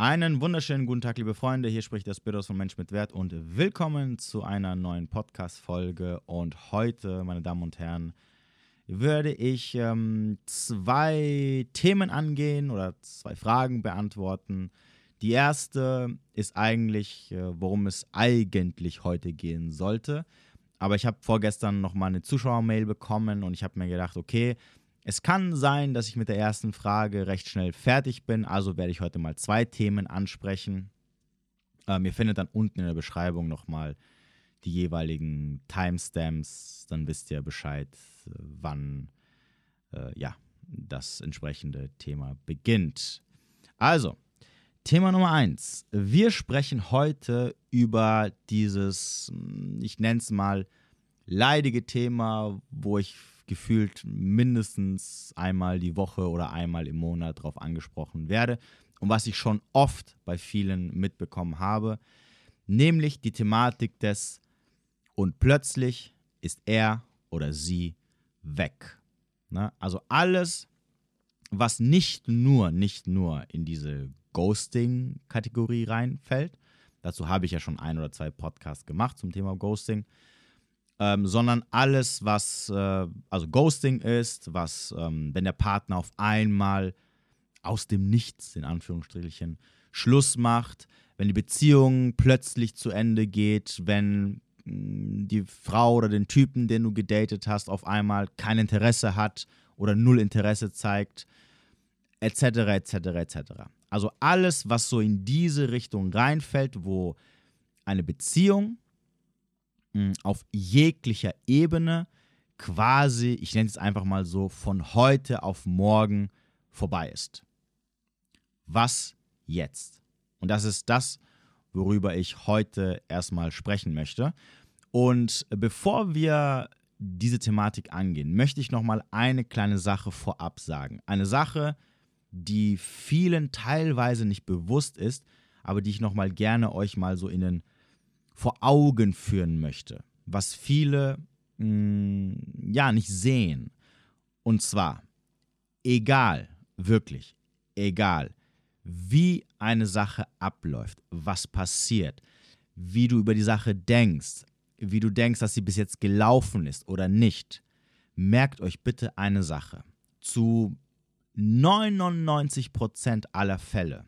Einen wunderschönen guten Tag, liebe Freunde. Hier spricht der Spiros von Mensch mit Wert und willkommen zu einer neuen Podcast-Folge. Und heute, meine Damen und Herren, würde ich ähm, zwei Themen angehen oder zwei Fragen beantworten. Die erste ist eigentlich, äh, worum es eigentlich heute gehen sollte. Aber ich habe vorgestern noch mal eine Zuschauermail bekommen und ich habe mir gedacht, okay, es kann sein, dass ich mit der ersten Frage recht schnell fertig bin, also werde ich heute mal zwei Themen ansprechen. Ähm, ihr findet dann unten in der Beschreibung nochmal die jeweiligen Timestamps, dann wisst ihr Bescheid, wann äh, ja, das entsprechende Thema beginnt. Also, Thema Nummer eins. Wir sprechen heute über dieses, hm, ich nenne es mal, leidige Thema, wo ich gefühlt mindestens einmal die Woche oder einmal im Monat darauf angesprochen werde und was ich schon oft bei vielen mitbekommen habe, nämlich die Thematik des und plötzlich ist er oder sie weg. Na, also alles, was nicht nur, nicht nur in diese Ghosting-Kategorie reinfällt, dazu habe ich ja schon ein oder zwei Podcasts gemacht zum Thema Ghosting, ähm, sondern alles, was äh, also Ghosting ist, was, ähm, wenn der Partner auf einmal aus dem Nichts, in Anführungsstrichen, Schluss macht, wenn die Beziehung plötzlich zu Ende geht, wenn mm, die Frau oder den Typen, den du gedatet hast, auf einmal kein Interesse hat oder null Interesse zeigt, etc., etc., etc. Also alles, was so in diese Richtung reinfällt, wo eine Beziehung auf jeglicher Ebene quasi, ich nenne es einfach mal so, von heute auf morgen vorbei ist. Was jetzt? Und das ist das, worüber ich heute erstmal sprechen möchte. Und bevor wir diese Thematik angehen, möchte ich nochmal eine kleine Sache vorab sagen. Eine Sache, die vielen teilweise nicht bewusst ist, aber die ich nochmal gerne euch mal so in den vor Augen führen möchte, was viele mh, mm, ja nicht sehen. Und zwar, egal, wirklich, egal, wie eine Sache abläuft, was passiert, wie du über die Sache denkst, wie du denkst, dass sie bis jetzt gelaufen ist oder nicht, merkt euch bitte eine Sache. Zu 99% aller Fälle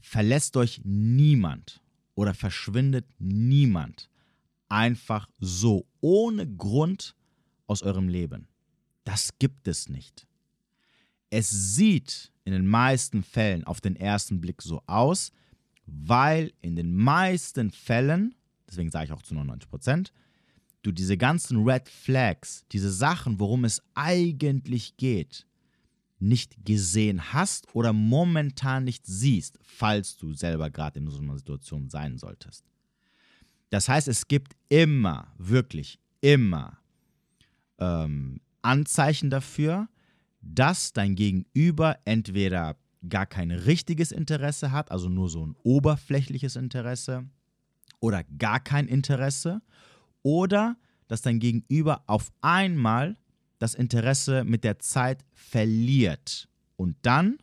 verlässt euch niemand oder verschwindet niemand einfach so, ohne Grund aus eurem Leben. Das gibt es nicht. Es sieht in den meisten Fällen auf den ersten Blick so aus, weil in den meisten Fällen, deswegen sage ich auch zu 99 Prozent, du diese ganzen Red Flags, diese Sachen, worum es eigentlich geht, nicht gesehen hast oder momentan nicht siehst, falls du selber gerade in so einer Situation sein solltest. Das heißt, es gibt immer, wirklich immer ähm, Anzeichen dafür, dass dein Gegenüber entweder gar kein richtiges Interesse hat, also nur so ein oberflächliches Interesse, oder gar kein Interesse, oder dass dein Gegenüber auf einmal das Interesse mit der Zeit verliert. Und dann,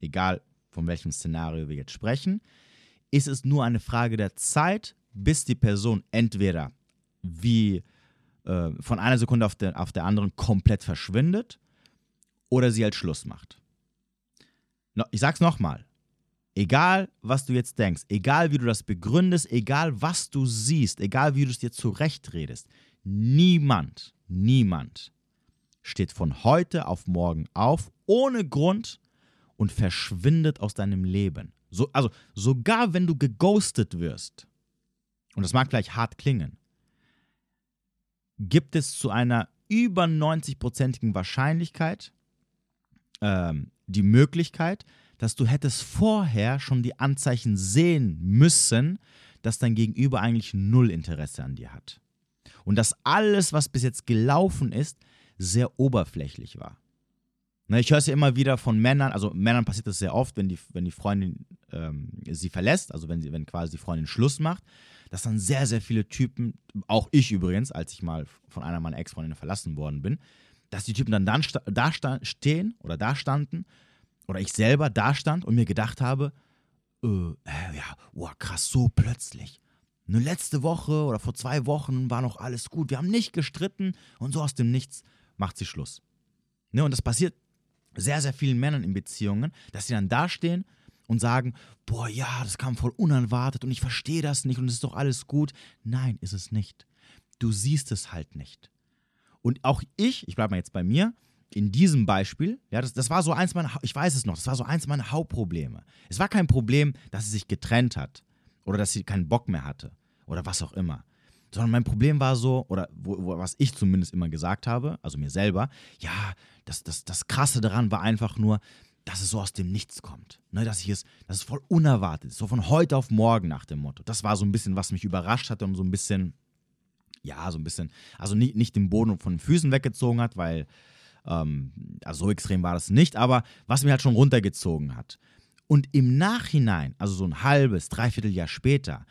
egal von welchem Szenario wir jetzt sprechen, ist es nur eine Frage der Zeit, bis die Person entweder wie äh, von einer Sekunde auf der, auf der anderen komplett verschwindet oder sie halt Schluss macht. No, ich sag's nochmal. Egal, was du jetzt denkst, egal wie du das begründest, egal was du siehst, egal wie du es dir zurechtredest, niemand Niemand steht von heute auf morgen auf, ohne Grund und verschwindet aus deinem Leben. So, also sogar wenn du geghostet wirst, und das mag gleich hart klingen, gibt es zu einer über 90-prozentigen Wahrscheinlichkeit ähm, die Möglichkeit, dass du hättest vorher schon die Anzeichen sehen müssen, dass dein Gegenüber eigentlich null Interesse an dir hat. Und dass alles, was bis jetzt gelaufen ist, sehr oberflächlich war. Ne, ich höre es ja immer wieder von Männern, also Männern passiert das sehr oft, wenn die, wenn die Freundin ähm, sie verlässt, also wenn, sie, wenn quasi die Freundin Schluss macht, dass dann sehr, sehr viele Typen, auch ich übrigens, als ich mal von einer meiner Ex-Freundinnen verlassen worden bin, dass die Typen dann, dann da stehen oder da standen oder ich selber da stand und mir gedacht habe, äh, ja, oh, krass, so plötzlich. Eine letzte Woche oder vor zwei Wochen war noch alles gut. Wir haben nicht gestritten und so aus dem Nichts macht sie Schluss. Ne, und das passiert sehr, sehr vielen Männern in Beziehungen, dass sie dann dastehen und sagen, boah, ja, das kam voll unerwartet und ich verstehe das nicht und es ist doch alles gut. Nein, ist es nicht. Du siehst es halt nicht. Und auch ich, ich bleibe mal jetzt bei mir, in diesem Beispiel, ja, das, das war so eins meiner, ich weiß es noch, das war so eins meiner Hauptprobleme. Es war kein Problem, dass sie sich getrennt hat oder dass sie keinen Bock mehr hatte oder was auch immer. Sondern mein Problem war so, oder wo, wo, was ich zumindest immer gesagt habe, also mir selber, ja, das, das, das Krasse daran war einfach nur, dass es so aus dem Nichts kommt. Ne, dass ich es, dass es voll unerwartet ist, so von heute auf morgen nach dem Motto. Das war so ein bisschen, was mich überrascht hatte und so ein bisschen, ja, so ein bisschen, also nicht, nicht den Boden von den Füßen weggezogen hat, weil, ähm, also so extrem war das nicht, aber was mir halt schon runtergezogen hat. Und im Nachhinein, also so ein halbes, dreiviertel Jahr später,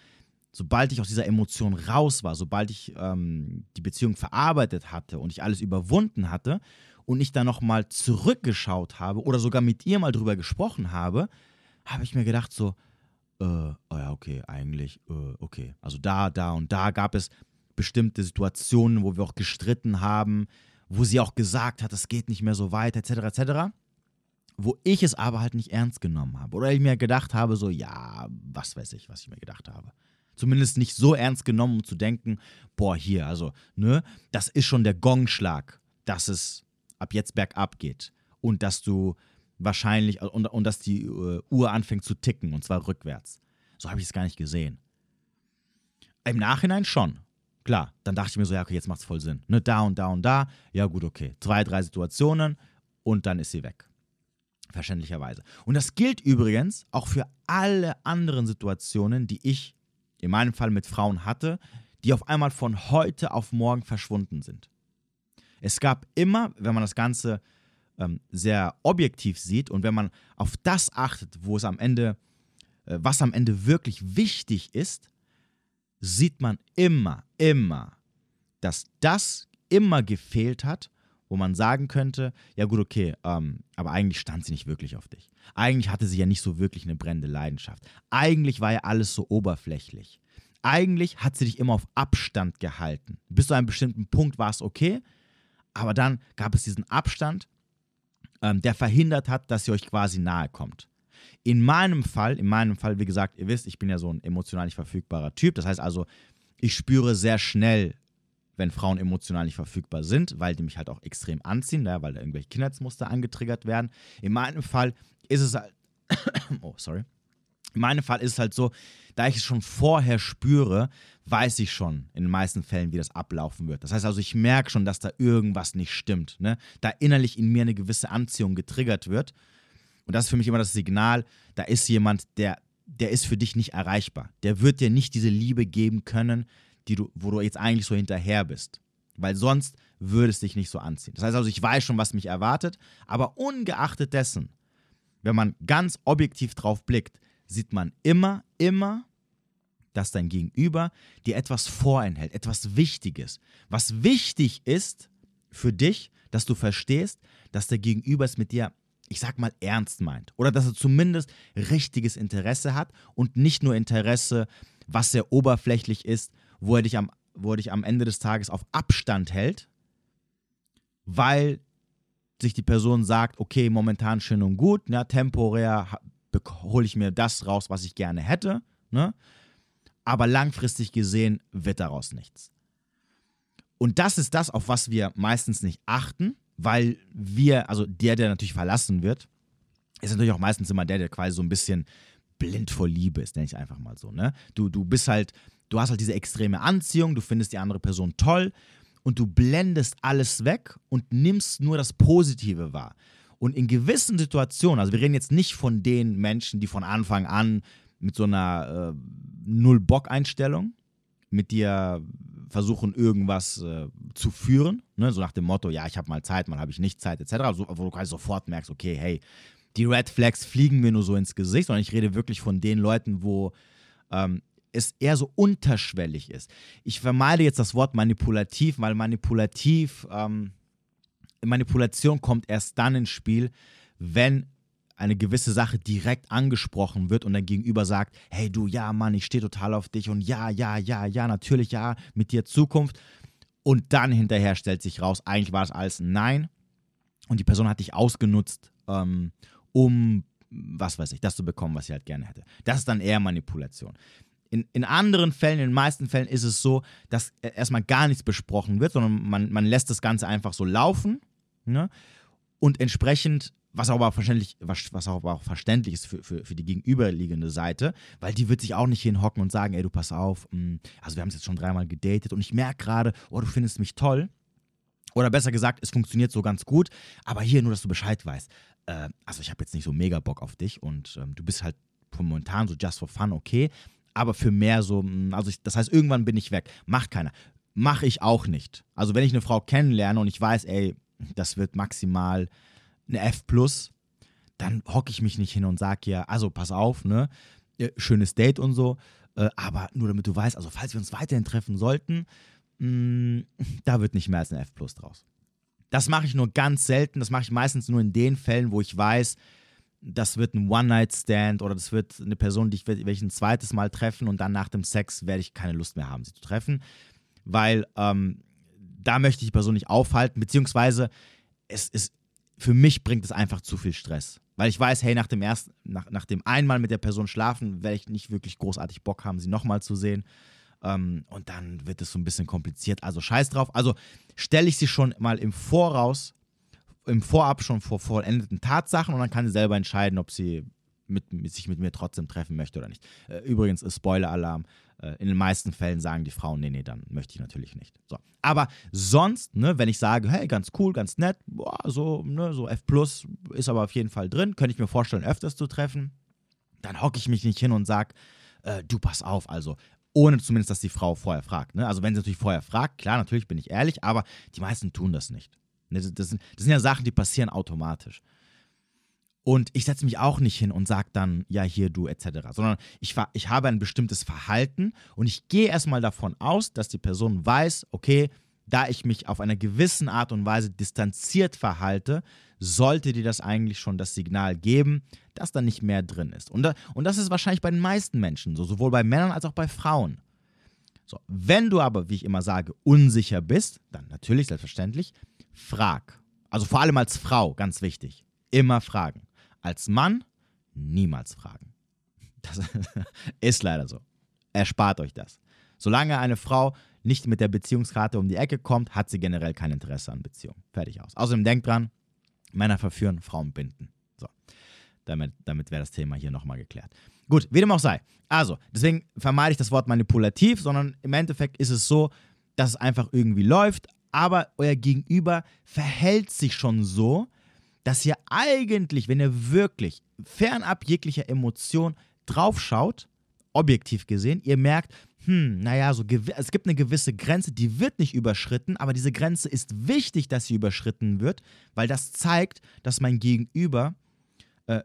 sobald ich aus dieser Emotion raus war, sobald ich ähm, die Beziehung verarbeitet hatte und ich alles überwunden hatte und ich dann nochmal zurückgeschaut habe oder sogar mit ihr mal drüber gesprochen habe, habe ich mir gedacht so, äh, oh ja, okay, eigentlich, äh, okay. Also da, da und da gab es bestimmte Situationen, wo wir auch gestritten haben, wo sie auch gesagt hat, es geht nicht mehr so weit, etc., etc., wo ich es aber halt nicht ernst genommen habe. Oder ich mir gedacht habe, so, ja, was weiß ich, was ich mir gedacht habe. Zumindest nicht so ernst genommen, um zu denken, boah, hier, also, ne, das ist schon der Gongschlag, dass es ab jetzt bergab geht. Und dass du wahrscheinlich, und, und dass die uh, Uhr anfängt zu ticken, und zwar rückwärts. So habe ich es gar nicht gesehen. Im Nachhinein schon. Klar, dann dachte ich mir so, ja, okay, jetzt macht es voll Sinn. Ne, da und da und da, ja gut, okay. Zwei, drei Situationen und dann ist sie weg. Verständlicherweise. Und das gilt übrigens auch für alle anderen Situationen, die ich in meinem Fall mit Frauen hatte, die auf einmal von heute auf morgen verschwunden sind. Es gab immer, wenn man das Ganze ähm, sehr objektiv sieht und wenn man auf das achtet, wo es am Ende, äh, was am Ende wirklich wichtig ist, sieht man immer, immer, dass das immer gefehlt hat, wo man sagen könnte, ja gut, okay, ähm, aber eigentlich stand sie nicht wirklich auf dich. Eigentlich hatte sie ja nicht so wirklich eine brennende Leidenschaft. Eigentlich war ja alles so oberflächlich. Eigentlich hat sie dich immer auf Abstand gehalten. Bis zu einem bestimmten Punkt war es okay, aber dann gab es diesen Abstand, ähm, der verhindert hat, dass ihr euch quasi nahe kommt. In meinem Fall, in meinem Fall, wie gesagt, ihr wisst, ich bin ja so ein emotional nicht verfügbarer Typ. Das heißt also, ich spüre sehr schnell, wenn Frauen emotional nicht verfügbar sind, weil die mich halt auch extrem anziehen, ne, weil da irgendwelche Kindheitsmuster angetriggert werden. In meinem Fall ist es halt, oh, sorry. In meinem Fall ist es halt so, da ich es schon vorher spüre, weiß ich schon in den meisten Fällen, wie das ablaufen wird. Das heißt also, ich merke schon, dass da irgendwas nicht stimmt. Ne? Da innerlich in mir eine gewisse Anziehung getriggert wird. Und das ist für mich immer das Signal, da ist jemand, der, der ist für dich nicht erreichbar. Der wird dir nicht diese Liebe geben können, die du, wo du jetzt eigentlich so hinterher bist. Weil sonst würde es dich nicht so anziehen. Das heißt also, ich weiß schon, was mich erwartet, aber ungeachtet dessen, wenn man ganz objektiv drauf blickt, sieht man immer, immer, dass dein Gegenüber dir etwas vorenthält, etwas Wichtiges. Was wichtig ist für dich, dass du verstehst, dass der Gegenüber es mit dir ich sag mal, ernst meint. Oder dass er zumindest richtiges Interesse hat und nicht nur Interesse, was sehr oberflächlich ist, wo er dich am, wo er dich am Ende des Tages auf Abstand hält, weil sich die Person sagt, okay, momentan schön und gut, ne, temporär hole ich mir das raus, was ich gerne hätte, ne? aber langfristig gesehen wird daraus nichts. Und das ist das, auf was wir meistens nicht achten, weil wir, also der, der natürlich verlassen wird, ist natürlich auch meistens immer der, der quasi so ein bisschen blind vor Liebe ist, nenne ich einfach mal so. Ne? Du, du bist halt, du hast halt diese extreme Anziehung, du findest die andere Person toll und du blendest alles weg und nimmst nur das Positive wahr. Und in gewissen Situationen, also wir reden jetzt nicht von den Menschen, die von Anfang an mit so einer äh, Null-Bock-Einstellung mit dir versuchen, irgendwas äh, zu führen. Ne? So nach dem Motto, ja, ich habe mal Zeit, mal habe ich nicht Zeit, etc. Also, wo du quasi sofort merkst, okay, hey, die Red Flags fliegen mir nur so ins Gesicht, sondern ich rede wirklich von den Leuten, wo ähm, es eher so unterschwellig ist. Ich vermeide jetzt das Wort manipulativ, weil manipulativ, ähm, Manipulation kommt erst dann ins Spiel, wenn eine gewisse Sache direkt angesprochen wird und dein Gegenüber sagt, hey du, ja Mann, ich stehe total auf dich und ja, ja, ja, ja, natürlich, ja, mit dir Zukunft. Und dann hinterher stellt sich raus, eigentlich war das alles ein Nein und die Person hat dich ausgenutzt, ähm, um, was weiß ich, das zu bekommen, was sie halt gerne hätte. Das ist dann eher Manipulation. In, in anderen Fällen, in den meisten Fällen ist es so, dass erstmal gar nichts besprochen wird, sondern man, man lässt das Ganze einfach so laufen. Ne? Und entsprechend was aber verständlich, was, was aber auch verständlich ist für, für, für die gegenüberliegende Seite, weil die wird sich auch nicht hinhocken und sagen, ey, du pass auf, mm, also wir haben es jetzt schon dreimal gedatet und ich merke gerade, oh, du findest mich toll. Oder besser gesagt, es funktioniert so ganz gut, aber hier nur, dass du Bescheid weißt. Äh, also ich habe jetzt nicht so mega Bock auf dich und ähm, du bist halt momentan so just for fun okay, aber für mehr so, mm, also ich, das heißt, irgendwann bin ich weg. Macht keiner. Mach ich auch nicht. Also wenn ich eine Frau kennenlerne und ich weiß, ey, das wird maximal eine F+, dann hocke ich mich nicht hin und sage ja, also pass auf, ne, schönes Date und so, äh, aber nur damit du weißt, also falls wir uns weiterhin treffen sollten, mh, mm, da wird nicht mehr als eine F+ draus. Das mache ich nur ganz selten, das mache ich meistens nur in den Fällen, wo ich weiß, das wird ein One-Night-Stand oder das wird eine Person, die ich, werde ich ein zweites Mal treffen und dann nach dem Sex werde ich keine Lust mehr haben, sie zu treffen, weil ähm, da möchte ich die Person nicht aufhalten, beziehungsweise es ist für mich bringt es einfach zu viel Stress. Weil ich weiß, hey, nach dem ersten, nach, nach dem einmal mit der Person schlafen, werde ich nicht wirklich großartig Bock haben, sie nochmal zu sehen. Ähm, und dann wird es so ein bisschen kompliziert. Also scheiß drauf. Also stelle ich sie schon mal im Voraus, im Vorab schon vor vollendeten Tatsachen und dann kann sie selber entscheiden, ob sie mit, sich mit mir trotzdem treffen möchte oder nicht. Äh, übrigens, Spoiler-Alarm, äh, in den meisten Fällen sagen die Frauen, nee, nee, dann möchte ich natürlich nicht. So. Aber sonst, ne, wenn ich sage, hey, ganz cool, ganz nett, boah, so, ne, so F plus ist aber auf jeden Fall drin, könnte ich mir vorstellen, öfters zu treffen, dann hocke ich mich nicht hin und sage, äh, du pass auf, also ohne zumindest, dass die Frau vorher fragt. Ne? Also wenn sie natürlich vorher fragt, klar, natürlich bin ich ehrlich, aber die meisten tun das nicht. Das, das, sind, das sind ja Sachen, die passieren automatisch. Und ich setze mich auch nicht hin und sage dann, ja, hier du etc., sondern ich, ich habe ein bestimmtes Verhalten und ich gehe erstmal davon aus, dass die Person weiß, okay, da ich mich auf einer gewissen Art und Weise distanziert verhalte, sollte dir das eigentlich schon das Signal geben, dass da nicht mehr drin ist. Und, und das ist wahrscheinlich bei den meisten Menschen so, sowohl bei Männern als auch bei Frauen. So, wenn du aber, wie ich immer sage, unsicher bist, dann natürlich, selbstverständlich, frag. Also vor allem als Frau, ganz wichtig. Immer fragen. Als Mann niemals fragen. Das ist leider so. Erspart euch das. Solange eine Frau nicht mit der Beziehungskarte um die Ecke kommt, hat sie generell kein Interesse an Beziehungen. Fertig aus. Außerdem denkt dran, Männer verführen, Frauen binden. So. Damit, damit wäre das Thema hier nochmal geklärt. Gut, wie dem auch sei. Also, deswegen vermeide ich das Wort manipulativ, sondern im Endeffekt ist es so, dass es einfach irgendwie läuft, aber euer Gegenüber verhält sich schon so, dass ihr eigentlich, wenn ihr wirklich fernab jeglicher Emotion draufschaut, objektiv gesehen, ihr merkt, hm, naja, so es gibt eine gewisse Grenze, die wird nicht überschritten, aber diese Grenze ist wichtig, dass sie überschritten wird, weil das zeigt, dass mein Gegenüber äh,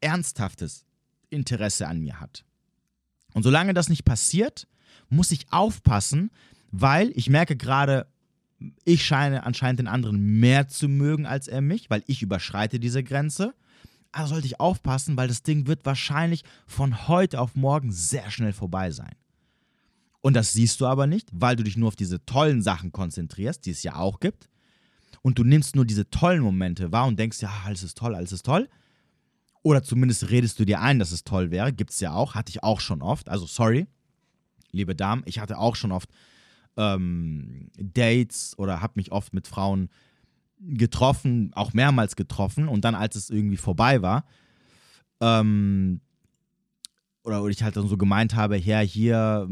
ernsthaftes Interesse an mir hat. Und solange das nicht passiert, muss ich aufpassen, weil ich merke gerade, ich scheine anscheinend den anderen mehr zu mögen als er mich, weil ich überschreite diese Grenze. Also sollte ich aufpassen, weil das Ding wird wahrscheinlich von heute auf morgen sehr schnell vorbei sein. Und das siehst du aber nicht, weil du dich nur auf diese tollen Sachen konzentrierst, die es ja auch gibt. Und du nimmst nur diese tollen Momente wahr und denkst, ja, alles ist toll, alles ist toll. Oder zumindest redest du dir ein, dass es toll wäre. Gibt es ja auch, hatte ich auch schon oft. Also sorry, liebe Damen, ich hatte auch schon oft ähm, Dates oder habe mich oft mit Frauen getroffen, auch mehrmals getroffen und dann, als es irgendwie vorbei war, ähm, oder, ich halt dann so gemeint habe, ja, hier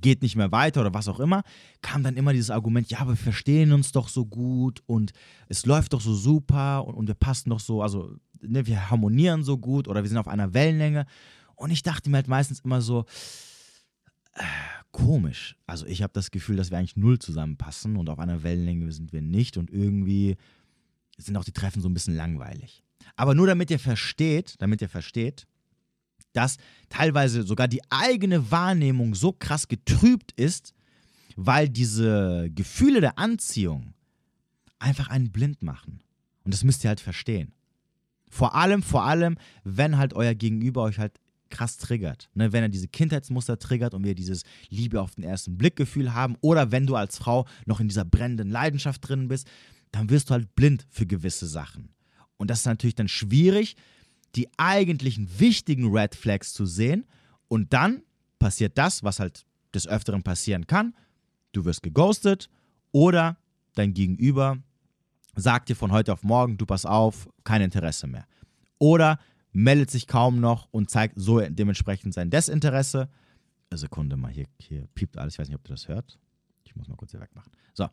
geht nicht mehr weiter oder was auch immer, kam dann immer dieses Argument, ja, wir verstehen uns doch so gut und es läuft doch so super und, und wir passen doch so, also ne, wir harmonieren so gut oder wir sind auf einer Wellenlänge. Und ich dachte mir halt meistens immer so, komisch. Also ich habe das Gefühl, dass wir eigentlich null zusammenpassen und auf einer Wellenlänge sind wir nicht und irgendwie sind auch die Treffen so ein bisschen langweilig. Aber nur damit ihr versteht, damit ihr versteht, dass teilweise sogar die eigene Wahrnehmung so krass getrübt ist, weil diese Gefühle der Anziehung einfach einen blind machen. Und das müsst ihr halt verstehen. Vor allem, vor allem, wenn halt euer Gegenüber euch halt krass triggert. Ne? Wenn er diese Kindheitsmuster triggert und wir dieses Liebe auf den ersten Blick-Gefühl haben oder wenn du als Frau noch in dieser brennenden Leidenschaft drin bist, dann wirst du halt blind für gewisse Sachen. Und das ist natürlich dann schwierig, die eigentlichen wichtigen Red Flags zu sehen. Und dann passiert das, was halt des Öfteren passieren kann. Du wirst geghostet oder dein Gegenüber sagt dir von heute auf morgen, du pass auf, kein Interesse mehr. Oder meldet sich kaum noch und zeigt so dementsprechend sein Desinteresse. Sekunde mal, hier, hier piept alles, ich weiß nicht, ob du das hört. Ich muss mal kurz hier wegmachen. So.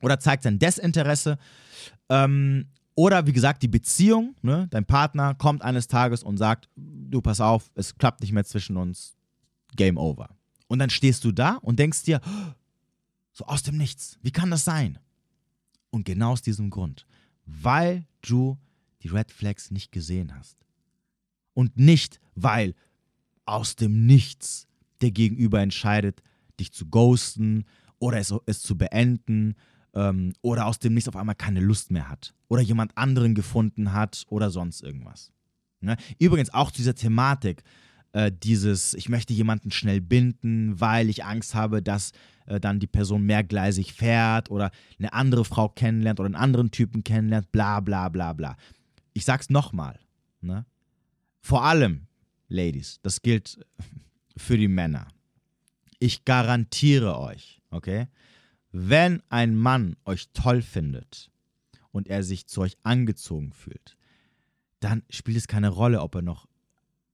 Oder zeigt sein Desinteresse. Ähm, oder wie gesagt, die Beziehung, ne? dein Partner kommt eines Tages und sagt, du pass auf, es klappt nicht mehr zwischen uns, Game over. Und dann stehst du da und denkst dir, so aus dem Nichts, wie kann das sein? Und genau aus diesem Grund, weil du die Red Flags nicht gesehen hast. Und nicht, weil aus dem Nichts der Gegenüber entscheidet, dich zu ghosten oder es, es zu beenden ähm, oder aus dem Nichts auf einmal keine Lust mehr hat oder jemand anderen gefunden hat oder sonst irgendwas. Ne? Übrigens auch zu dieser Thematik, äh, dieses, ich möchte jemanden schnell binden, weil ich Angst habe, dass äh, dann die Person mehrgleisig fährt oder eine andere Frau kennenlernt oder einen anderen Typen kennenlernt, bla bla bla bla. Ich sag's nochmal, ne? Vor allem, Ladies, das gilt für die Männer. Ich garantiere euch, okay, wenn ein Mann euch toll findet und er sich zu euch angezogen fühlt, dann spielt es keine Rolle, ob er noch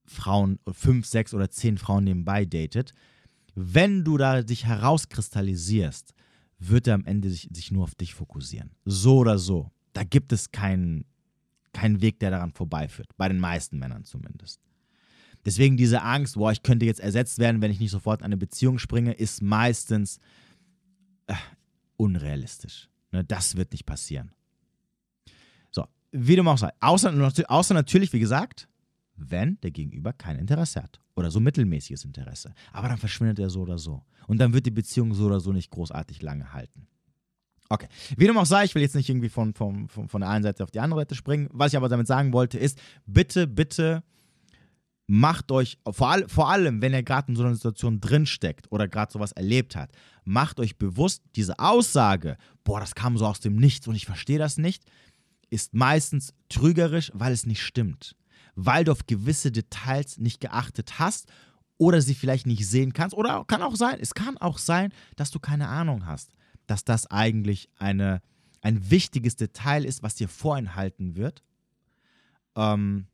Frauen, fünf, sechs oder zehn Frauen nebenbei datet. Wenn du da dich herauskristallisierst, wird er am Ende sich, sich nur auf dich fokussieren. So oder so. Da gibt es keinen kein Weg, der daran vorbeiführt. Bei den meisten Männern zumindest. Deswegen diese Angst, boah, ich könnte jetzt ersetzt werden, wenn ich nicht sofort in eine Beziehung springe, ist meistens äh, unrealistisch. Ne, das wird nicht passieren. So, wie du sagst, außer, außer natürlich, wie gesagt, wenn der Gegenüber kein Interesse hat oder so mittelmäßiges Interesse. Aber dann verschwindet er so oder so. Und dann wird die Beziehung so oder so nicht großartig lange halten. Okay. Wie dem auch sei, ich will jetzt nicht irgendwie von, von, von, von der einen Seite auf die andere Seite springen. Was ich aber damit sagen wollte, ist, bitte, bitte macht euch, vor, all, vor allem, wenn ihr gerade in so einer Situation drinsteckt oder gerade sowas erlebt hat, macht euch bewusst, diese Aussage, boah, das kam so aus dem Nichts und ich verstehe das nicht, ist meistens trügerisch, weil es nicht stimmt. Weil du auf gewisse Details nicht geachtet hast oder sie vielleicht nicht sehen kannst. Oder kann auch sein, es kann auch sein, dass du keine Ahnung hast dass das eigentlich eine, ein wichtiges Detail ist, was dir vorenthalten wird. Ähm,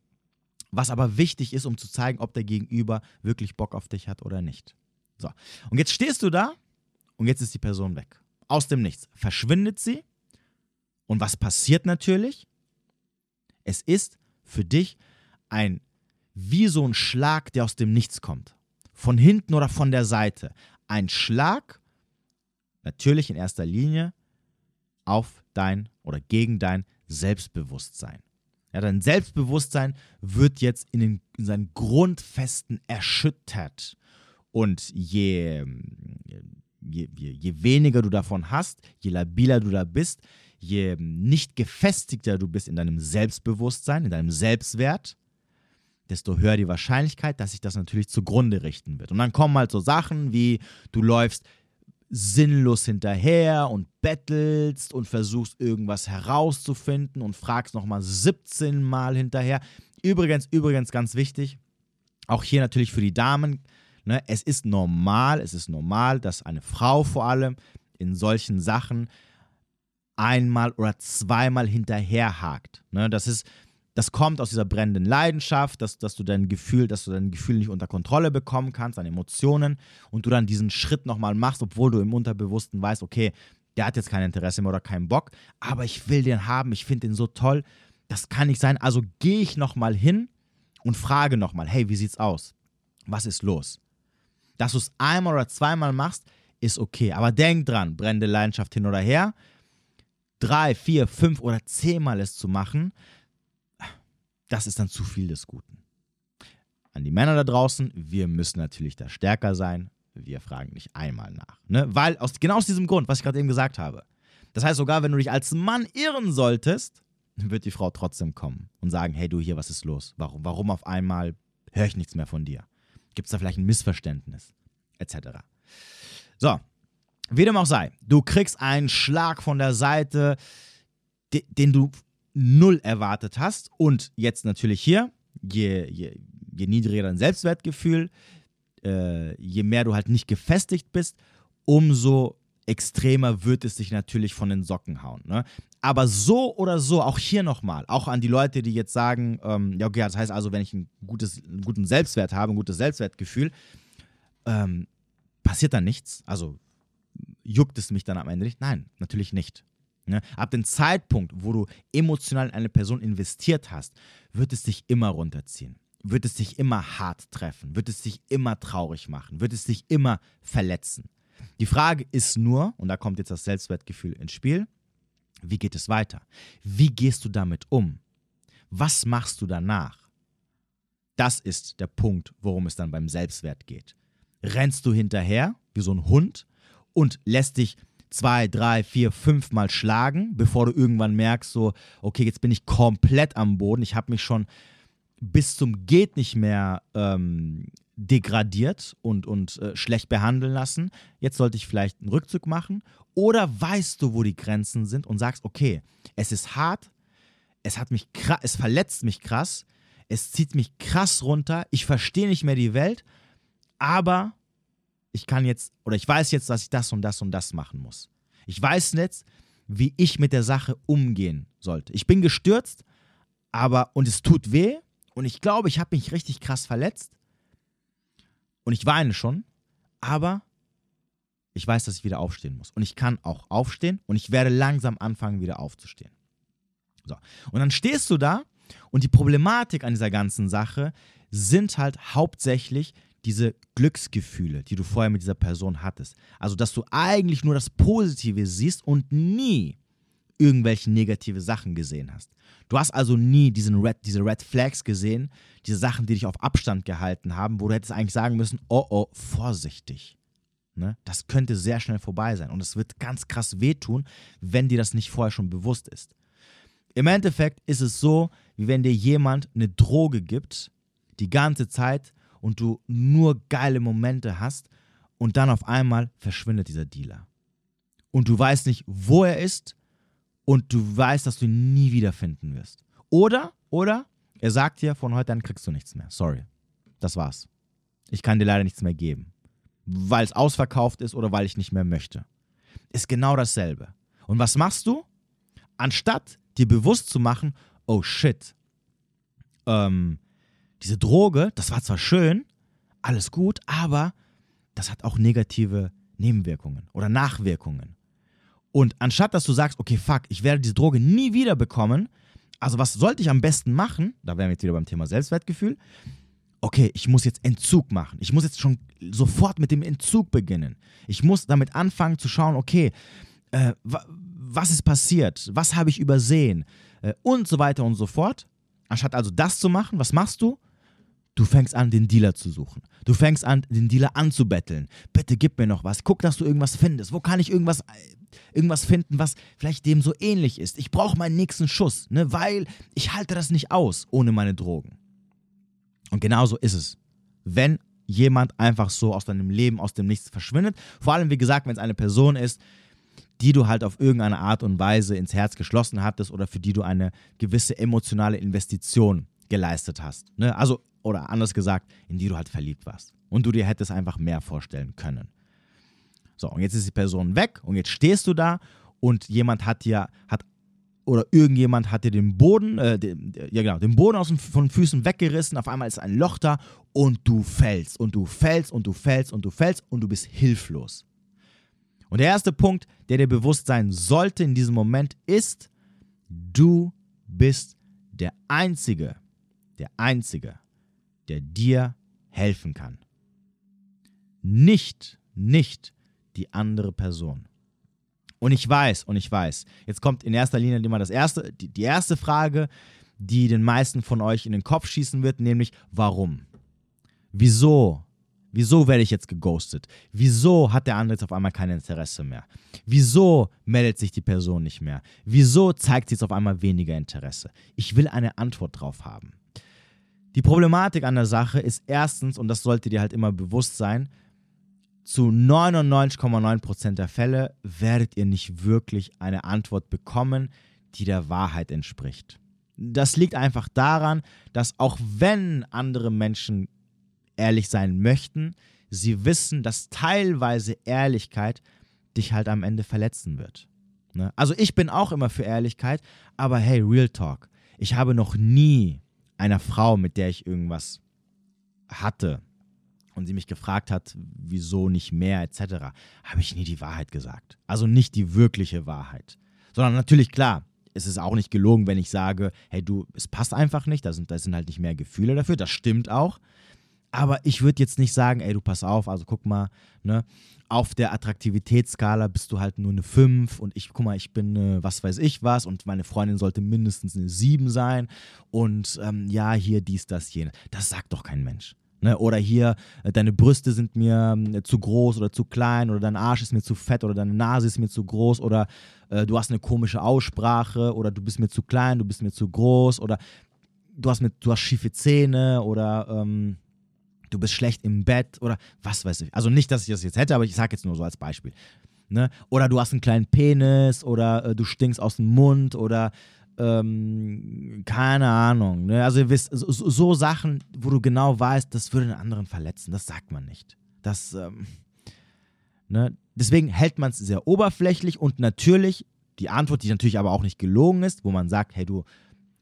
was aber wichtig ist, um zu zeigen, ob der Gegenüber wirklich Bock auf dich hat oder nicht. So, und jetzt stehst du da und jetzt ist die Person weg. Aus dem Nichts. Verschwindet sie. Und was passiert natürlich? Es ist für dich ein, wie so ein Schlag, der aus dem Nichts kommt. Von hinten oder von der Seite. Ein Schlag, Natürlich in erster Linie auf dein oder gegen dein Selbstbewusstsein. Ja, dein Selbstbewusstsein wird jetzt in, den, in seinen Grundfesten erschüttert. Und je, je, je, je weniger du davon hast, je labiler du da bist, je nicht gefestigter du bist in deinem Selbstbewusstsein, in deinem Selbstwert, desto höher die Wahrscheinlichkeit, dass sich das natürlich zugrunde richten wird. Und dann kommen halt so Sachen wie, du läufst sinnlos hinterher und bettelst und versuchst irgendwas herauszufinden und fragst nochmal 17 Mal hinterher. Übrigens, übrigens ganz wichtig, auch hier natürlich für die Damen, ne, es ist normal, es ist normal, dass eine Frau vor allem in solchen Sachen einmal oder zweimal hinterherhakt. Ne, das ist das kommt aus dieser brennenden Leidenschaft, dass, dass du dein Gefühl, dass du dein Gefühl nicht unter Kontrolle bekommen kannst, deine Emotionen und du dann diesen Schritt nochmal machst, obwohl du im Unterbewussten weißt, okay, der hat jetzt kein Interesse mehr oder keinen Bock, aber ich will den haben, ich finde den so toll, das kann nicht sein, also gehe ich nochmal hin und frage nochmal, hey, wie sieht's aus? Was ist los? Dass du es einmal oder zweimal machst, ist okay, aber denk dran, brennende Leidenschaft hin oder her, drei, vier, fünf oder zehnmal es zu machen, das ist dann zu viel des Guten. An die Männer da draußen, wir müssen natürlich da stärker sein. Wir fragen nicht einmal nach. Ne? Weil aus, genau aus diesem Grund, was ich gerade eben gesagt habe. Das heißt, sogar wenn du dich als Mann irren solltest, wird die Frau trotzdem kommen und sagen, hey du hier, was ist los? Warum, warum auf einmal höre ich nichts mehr von dir? Gibt es da vielleicht ein Missverständnis? Etc. So, wie dem auch sei, du kriegst einen Schlag von der Seite, den, den du null erwartet hast. Und jetzt natürlich hier, je, je, je niedriger dein Selbstwertgefühl, äh, je mehr du halt nicht gefestigt bist, umso extremer wird es dich natürlich von den Socken hauen. Ne? Aber so oder so, auch hier nochmal, auch an die Leute, die jetzt sagen, ähm, ja, okay, das heißt also, wenn ich ein gutes, einen guten Selbstwert habe, ein gutes Selbstwertgefühl, ähm, passiert dann nichts. Also juckt es mich dann am Ende nicht? Nein, natürlich nicht. Ne? Ab dem Zeitpunkt, wo du emotional in eine Person investiert hast, wird es dich immer runterziehen. Wird es dich immer hart treffen, wird es dich immer traurig machen, wird es dich immer verletzen. Die Frage ist nur, und da kommt jetzt das Selbstwertgefühl ins Spiel, wie geht es weiter? Wie gehst du damit um? Was machst du danach? Das ist der Punkt, worum es dann beim Selbstwert geht. Rennst du hinterher wie so ein Hund und lässt dich zwei, drei, vier, fünf Mal schlagen, bevor du irgendwann merkst, so, okay, jetzt bin ich komplett am Boden. Ich habe mich schon bis zum geht nicht mehr ähm, degradiert und, und äh, schlecht behandeln lassen. Jetzt sollte ich vielleicht einen Rückzug machen. Oder weißt du, wo die Grenzen sind und sagst, okay, es ist hart, es hat mich es verletzt mich krass, es zieht mich krass runter, ich verstehe nicht mehr die Welt, aber ich kann jetzt oder ich weiß jetzt, dass ich das und das und das machen muss. Ich weiß jetzt, wie ich mit der Sache umgehen sollte. Ich bin gestürzt, aber und es tut weh und ich glaube, ich habe mich richtig krass verletzt und ich weine schon, aber ich weiß, dass ich wieder aufstehen muss und ich kann auch aufstehen und ich werde langsam anfangen wieder aufzustehen. So. Und dann stehst du da und die Problematik an dieser ganzen Sache sind halt hauptsächlich diese Glücksgefühle, die du vorher mit dieser Person hattest. Also, dass du eigentlich nur das Positive siehst und nie irgendwelche negative Sachen gesehen hast. Du hast also nie diesen Red, diese Red Flags gesehen, diese Sachen, die dich auf Abstand gehalten haben, wo du hättest eigentlich sagen müssen, oh oh, vorsichtig. Ne? Das könnte sehr schnell vorbei sein und es wird ganz krass wehtun, wenn dir das nicht vorher schon bewusst ist. Im Endeffekt ist es so, wie wenn dir jemand eine Droge gibt, die ganze Zeit und du nur geile Momente hast und dann auf einmal verschwindet dieser Dealer. Und du weißt nicht, wo er ist, und du weißt, dass du ihn nie wiederfinden wirst. Oder, oder, er sagt dir, von heute an kriegst du nichts mehr. Sorry. Das war's. Ich kann dir leider nichts mehr geben. Weil es ausverkauft ist oder weil ich nicht mehr möchte. Ist genau dasselbe. Und was machst du? Anstatt dir bewusst zu machen, oh shit, ähm, diese Droge, das war zwar schön, alles gut, aber das hat auch negative Nebenwirkungen oder Nachwirkungen. Und anstatt dass du sagst, okay, fuck, ich werde diese Droge nie wieder bekommen, also was sollte ich am besten machen? Da wären wir jetzt wieder beim Thema Selbstwertgefühl. Okay, ich muss jetzt Entzug machen. Ich muss jetzt schon sofort mit dem Entzug beginnen. Ich muss damit anfangen zu schauen, okay, äh, was ist passiert? Was habe ich übersehen? Äh, und so weiter und so fort. Anstatt also das zu machen, was machst du? Du fängst an, den Dealer zu suchen. Du fängst an, den Dealer anzubetteln. Bitte gib mir noch was. Guck, dass du irgendwas findest. Wo kann ich irgendwas irgendwas finden, was vielleicht dem so ähnlich ist. Ich brauche meinen nächsten Schuss, ne, weil ich halte das nicht aus ohne meine Drogen. Und genauso ist es. Wenn jemand einfach so aus deinem Leben, aus dem Nichts verschwindet, vor allem wie gesagt, wenn es eine Person ist, die du halt auf irgendeine Art und Weise ins Herz geschlossen hattest oder für die du eine gewisse emotionale Investition geleistet hast. Ne? Also, oder anders gesagt, in die du halt verliebt warst. Und du dir hättest einfach mehr vorstellen können. So, und jetzt ist die Person weg und jetzt stehst du da und jemand hat dir, hat oder irgendjemand hat dir den Boden, äh, den, ja genau, den Boden aus den, von Füßen weggerissen, auf einmal ist ein Loch da und du fällst und du fällst und du fällst und du fällst und du bist hilflos. Und der erste Punkt, der dir bewusst sein sollte in diesem Moment, ist, du bist der Einzige, der Einzige, der dir helfen kann. Nicht, nicht die andere Person. Und ich weiß, und ich weiß, jetzt kommt in erster Linie immer das erste, die, die erste Frage, die den meisten von euch in den Kopf schießen wird, nämlich warum? Wieso? Wieso werde ich jetzt geghostet? Wieso hat der andere jetzt auf einmal kein Interesse mehr? Wieso meldet sich die Person nicht mehr? Wieso zeigt sie jetzt auf einmal weniger Interesse? Ich will eine Antwort drauf haben. Die Problematik an der Sache ist erstens, und das sollte dir halt immer bewusst sein, zu 99,9% der Fälle werdet ihr nicht wirklich eine Antwort bekommen, die der Wahrheit entspricht. Das liegt einfach daran, dass auch wenn andere Menschen ehrlich sein möchten, sie wissen, dass teilweise Ehrlichkeit dich halt am Ende verletzen wird. Ne? Also ich bin auch immer für Ehrlichkeit, aber hey, Real Talk. Ich habe noch nie einer Frau, mit der ich irgendwas hatte, und sie mich gefragt hat, wieso nicht mehr etc., habe ich nie die Wahrheit gesagt. Also nicht die wirkliche Wahrheit. Sondern natürlich klar, es ist auch nicht gelogen, wenn ich sage, hey du, es passt einfach nicht, da sind, da sind halt nicht mehr Gefühle dafür, das stimmt auch. Aber ich würde jetzt nicht sagen, ey, du pass auf, also guck mal, ne, auf der Attraktivitätsskala bist du halt nur eine 5 und ich, guck mal, ich bin eine, was weiß ich was und meine Freundin sollte mindestens eine 7 sein und ähm, ja, hier dies, das, jene. Das sagt doch kein Mensch. Ne? Oder hier, äh, deine Brüste sind mir äh, zu groß oder zu klein oder dein Arsch ist mir zu fett oder deine Nase ist mir zu groß oder äh, du hast eine komische Aussprache oder du bist mir zu klein, du bist mir zu groß oder du hast, mit, du hast schiefe Zähne oder ähm, du bist schlecht im Bett oder was weiß ich. Also nicht, dass ich das jetzt hätte, aber ich sage jetzt nur so als Beispiel. Ne? Oder du hast einen kleinen Penis oder äh, du stinkst aus dem Mund oder ähm, keine Ahnung. Ne? Also ihr wisst, so, so, Sachen, wo du genau weißt, das würde den anderen verletzen, das sagt man nicht. Das, ähm, ne? Deswegen hält man es sehr oberflächlich und natürlich, die Antwort, die natürlich aber auch nicht gelogen ist, wo man sagt, hey du,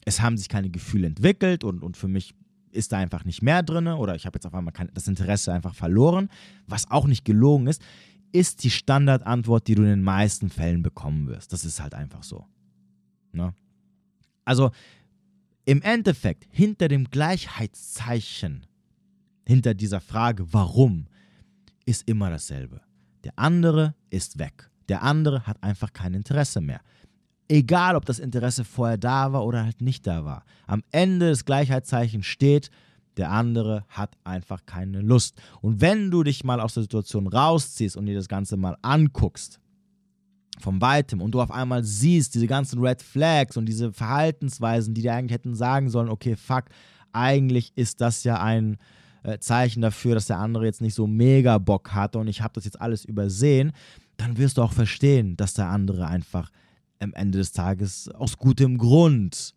es haben sich keine Gefühle entwickelt und, und für mich ist da einfach nicht mehr drin oder ich habe jetzt auf einmal kein, das Interesse einfach verloren, was auch nicht gelogen ist, ist die Standardantwort, die du in den meisten Fällen bekommen wirst. Das ist halt einfach so. Ne? Also im Endeffekt, hinter dem Gleichheitszeichen, hinter dieser Frage, warum, ist immer dasselbe. Der andere ist weg. Der andere hat einfach kein Interesse mehr. Egal, ob das Interesse vorher da war oder halt nicht da war. Am Ende des Gleichheitszeichens steht, der andere hat einfach keine Lust. Und wenn du dich mal aus der Situation rausziehst und dir das Ganze mal anguckst, von weitem und du auf einmal siehst diese ganzen Red Flags und diese Verhaltensweisen, die dir eigentlich hätten sagen sollen, okay, fuck, eigentlich ist das ja ein äh, Zeichen dafür, dass der andere jetzt nicht so mega Bock hatte und ich habe das jetzt alles übersehen, dann wirst du auch verstehen, dass der andere einfach am Ende des Tages aus gutem Grund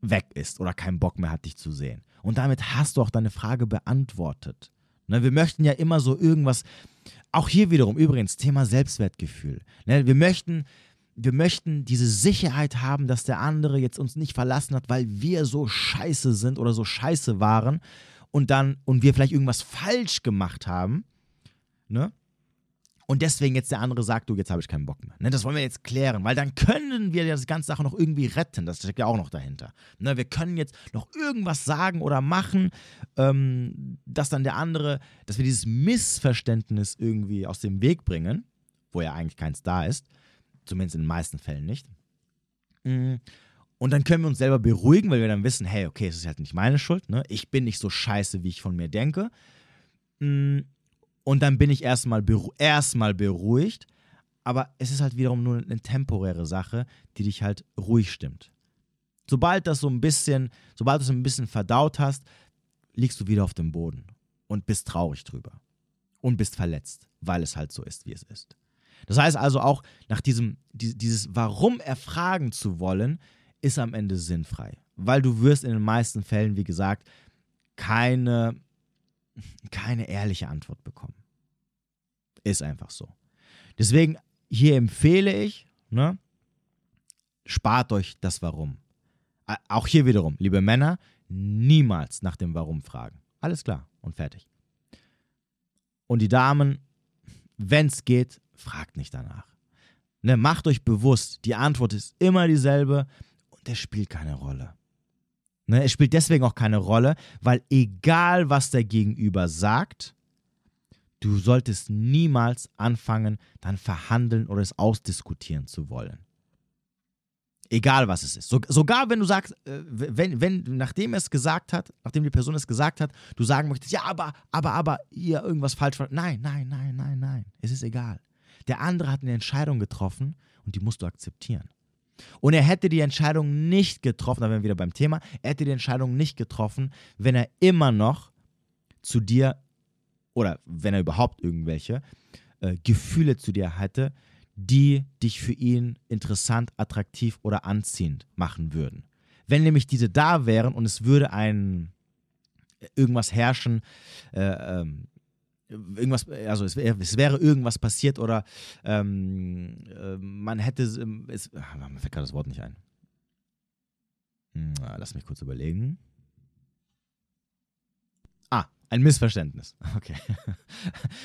weg ist oder keinen Bock mehr hat, dich zu sehen. Und damit hast du auch deine Frage beantwortet. Ne, wir möchten ja immer so irgendwas auch hier wiederum, übrigens, Thema Selbstwertgefühl. Ne, wir, möchten, wir möchten diese Sicherheit haben, dass der andere jetzt uns nicht verlassen hat, weil wir so scheiße sind oder so scheiße waren und dann und wir vielleicht irgendwas falsch gemacht haben. Ne? Und deswegen jetzt der andere sagt, du, jetzt habe ich keinen Bock mehr. Ne, das wollen wir jetzt klären, weil dann können wir das ganze Sache noch irgendwie retten. Das steckt ja auch noch dahinter. Ne, wir können jetzt noch irgendwas sagen oder machen, ähm, dass dann der andere, dass wir dieses Missverständnis irgendwie aus dem Weg bringen, wo ja eigentlich keins da ist, zumindest in den meisten Fällen nicht. Mm. Und dann können wir uns selber beruhigen, weil wir dann wissen, hey, okay, es ist halt nicht meine Schuld, ne? ich bin nicht so scheiße, wie ich von mir denke. Mm. Und dann bin ich erstmal beru erstmal beruhigt. Aber es ist halt wiederum nur eine temporäre Sache, die dich halt ruhig stimmt. Sobald das so ein bisschen, sobald du es ein bisschen verdaut hast, liegst du wieder auf dem Boden und bist traurig drüber. Und bist verletzt, weil es halt so ist, wie es ist. Das heißt also auch, nach diesem, dieses Warum erfragen zu wollen, ist am Ende sinnfrei. Weil du wirst in den meisten Fällen, wie gesagt, keine keine ehrliche Antwort bekommen. Ist einfach so. Deswegen hier empfehle ich, ne, spart euch das Warum. Auch hier wiederum, liebe Männer, niemals nach dem Warum fragen. Alles klar und fertig. Und die Damen, wenn es geht, fragt nicht danach. Ne, macht euch bewusst, die Antwort ist immer dieselbe und es spielt keine Rolle. Ne, es spielt deswegen auch keine Rolle, weil egal was der Gegenüber sagt, du solltest niemals anfangen, dann verhandeln oder es ausdiskutieren zu wollen. Egal was es ist. So, sogar wenn du sagst, äh, wenn, wenn, nachdem es gesagt hat, nachdem die Person es gesagt hat, du sagen möchtest, ja, aber, aber, aber, ihr irgendwas falsch war. Nein, nein, nein, nein, nein. Es ist egal. Der andere hat eine Entscheidung getroffen und die musst du akzeptieren. Und er hätte die Entscheidung nicht getroffen, da wären wir wieder beim Thema, er hätte die Entscheidung nicht getroffen, wenn er immer noch zu dir oder wenn er überhaupt irgendwelche äh, Gefühle zu dir hätte, die dich für ihn interessant, attraktiv oder anziehend machen würden. Wenn nämlich diese da wären und es würde ein irgendwas herrschen, äh, ähm, irgendwas, also es, es, wäre irgendwas passiert oder ähm, äh, man hätte, es, ach, mir fällt gerade das Wort nicht ein. Hm, lass mich kurz überlegen. Ah, ein Missverständnis. Okay.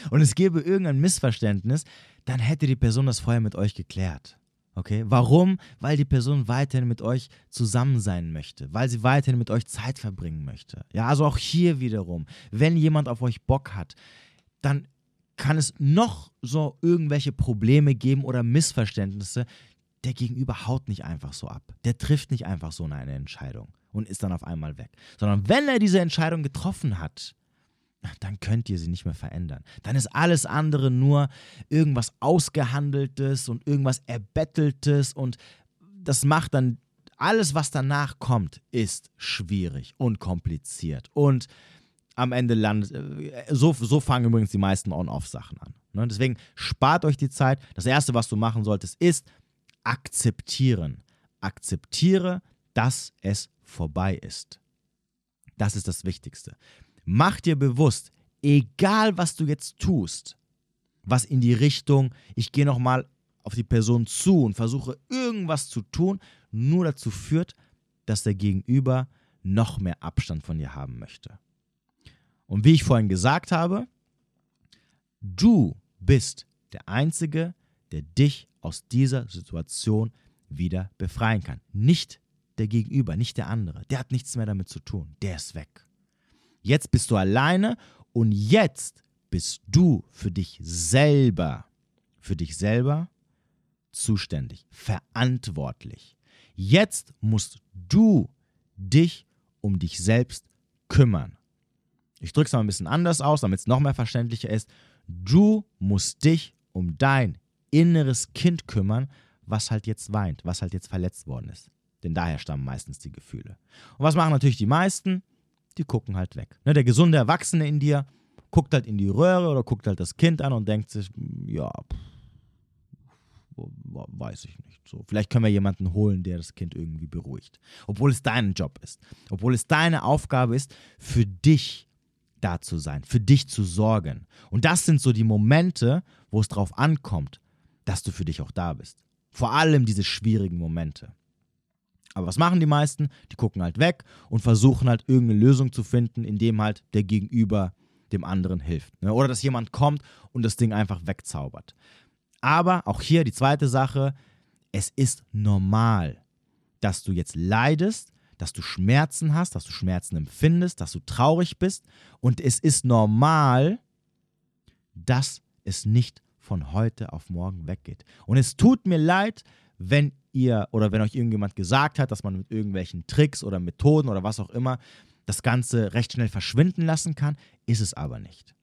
Und es gäbe irgendein Missverständnis, dann hätte die Person das vorher mit euch geklärt. Okay? Warum? Weil die Person weiterhin mit euch zusammen sein möchte, weil sie weiterhin mit euch Zeit verbringen möchte. Ja, also auch hier wiederum, wenn jemand auf euch Bock hat, dann kann es noch so irgendwelche Probleme geben oder Missverständnisse. Der Gegenüber haut nicht einfach so ab. Der trifft nicht einfach so eine Entscheidung und ist dann auf einmal weg. Sondern wenn er diese Entscheidung getroffen hat, dann könnt ihr sie nicht mehr verändern. Dann ist alles andere nur irgendwas Ausgehandeltes und irgendwas Erbetteltes und das macht dann alles, was danach kommt, ist schwierig und kompliziert und am Ende landet, äh, so, so fangen übrigens die meisten On-Off-Sachen an. Ne? Deswegen spart euch die Zeit. Das Erste, was du machen solltest, ist akzeptieren. Akzeptiere, dass es vorbei ist. Das ist das Wichtigste. Mach dir bewusst, egal was du jetzt tust, was in die Richtung, ich gehe nochmal auf die Person zu und versuche irgendwas zu tun, nur dazu führt, dass der Gegenüber noch mehr Abstand von dir haben möchte. Und wie ich vorhin gesagt habe, du bist der Einzige, der dich aus dieser Situation wieder befreien kann. Nicht der Gegenüber, nicht der andere. Der hat nichts mehr damit zu tun. Der ist weg. Jetzt bist du alleine und jetzt bist du für dich selber, für dich selber zuständig, verantwortlich. Jetzt musst du dich um dich selbst kümmern. Ich drücke es mal ein bisschen anders aus, damit es noch mehr verständlicher ist. Du musst dich um dein inneres Kind kümmern, was halt jetzt weint, was halt jetzt verletzt worden ist. Denn daher stammen meistens die Gefühle. Und was machen natürlich die meisten? die gucken halt weg. Ne, der gesunde Erwachsene in dir guckt halt in die Röhre oder guckt halt das Kind an und denkt sich, ja, pff, weiß ich nicht. So, vielleicht können wir jemanden holen, der das Kind irgendwie beruhigt. Obwohl es dein Job ist. Obwohl es deine Aufgabe ist, für dich da zu sein, für dich zu sorgen. Und das sind so die Momente, wo es drauf ankommt, dass du für dich auch da bist. Vor allem diese schwierigen Momente. Aber was machen die meisten? Die gucken halt weg und versuchen halt irgendeine Lösung zu finden, indem halt der Gegenüber dem anderen hilft. Ne? Oder dass jemand kommt und das Ding einfach wegzaubert. Aber auch hier die zweite Sache, es ist normal, dass du jetzt leidest, dass du Schmerzen hast, dass du Schmerzen empfindest, dass du traurig bist. Und es ist normal, dass es nicht von heute auf morgen weggeht. Und es tut mir leid, wenn ihr oder wenn euch irgendjemand gesagt hat, dass man mit irgendwelchen Tricks oder Methoden oder was auch immer das Ganze recht schnell verschwinden lassen kann, ist es aber nicht.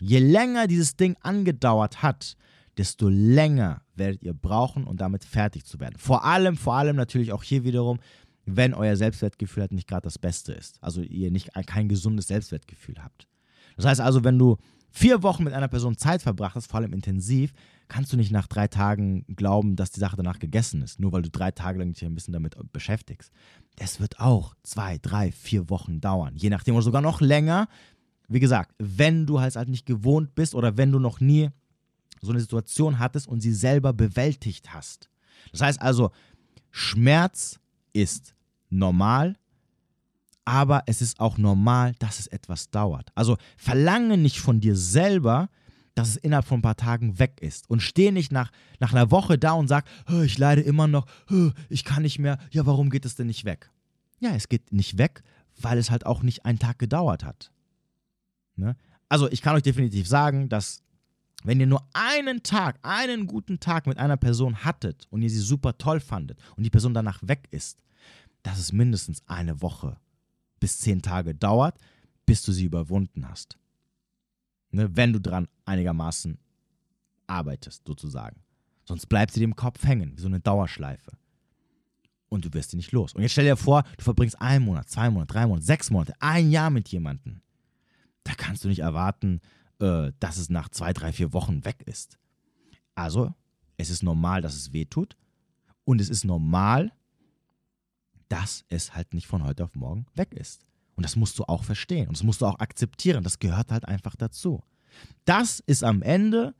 Je länger dieses Ding angedauert hat, desto länger werdet ihr brauchen, um damit fertig zu werden. Vor allem, vor allem natürlich auch hier wiederum, wenn euer Selbstwertgefühl halt nicht gerade das Beste ist. Also ihr nicht kein gesundes Selbstwertgefühl habt. Das heißt also, wenn du vier Wochen mit einer Person Zeit verbracht hast, vor allem intensiv, kannst du nicht nach drei Tagen glauben, dass die Sache danach gegessen ist, nur weil du drei Tage lang dich ein bisschen damit beschäftigst. Es wird auch zwei, drei, vier Wochen dauern, je nachdem oder sogar noch länger. Wie gesagt, wenn du halt, halt nicht gewohnt bist oder wenn du noch nie so eine Situation hattest und sie selber bewältigt hast. Das heißt also, Schmerz ist normal, aber es ist auch normal, dass es etwas dauert. Also verlange nicht von dir selber, dass es innerhalb von ein paar Tagen weg ist. Und steh nicht nach, nach einer Woche da und sag, ich leide immer noch, ich kann nicht mehr, ja, warum geht es denn nicht weg? Ja, es geht nicht weg, weil es halt auch nicht einen Tag gedauert hat. Ne? Also ich kann euch definitiv sagen, dass wenn ihr nur einen Tag, einen guten Tag mit einer Person hattet und ihr sie super toll fandet und die Person danach weg ist, dass es mindestens eine Woche bis zehn Tage dauert, bis du sie überwunden hast. Ne, wenn du dran einigermaßen arbeitest, sozusagen. Sonst bleibt sie dir im Kopf hängen, wie so eine Dauerschleife. Und du wirst sie nicht los. Und jetzt stell dir vor, du verbringst einen Monat, zwei Monate, drei Monate, sechs Monate, ein Jahr mit jemandem. Da kannst du nicht erwarten, äh, dass es nach zwei, drei, vier Wochen weg ist. Also, es ist normal, dass es weh tut. Und es ist normal, dass es halt nicht von heute auf morgen weg ist. Und das musst du auch verstehen. Und das musst du auch akzeptieren. Das gehört halt einfach dazu. Das ist am Ende,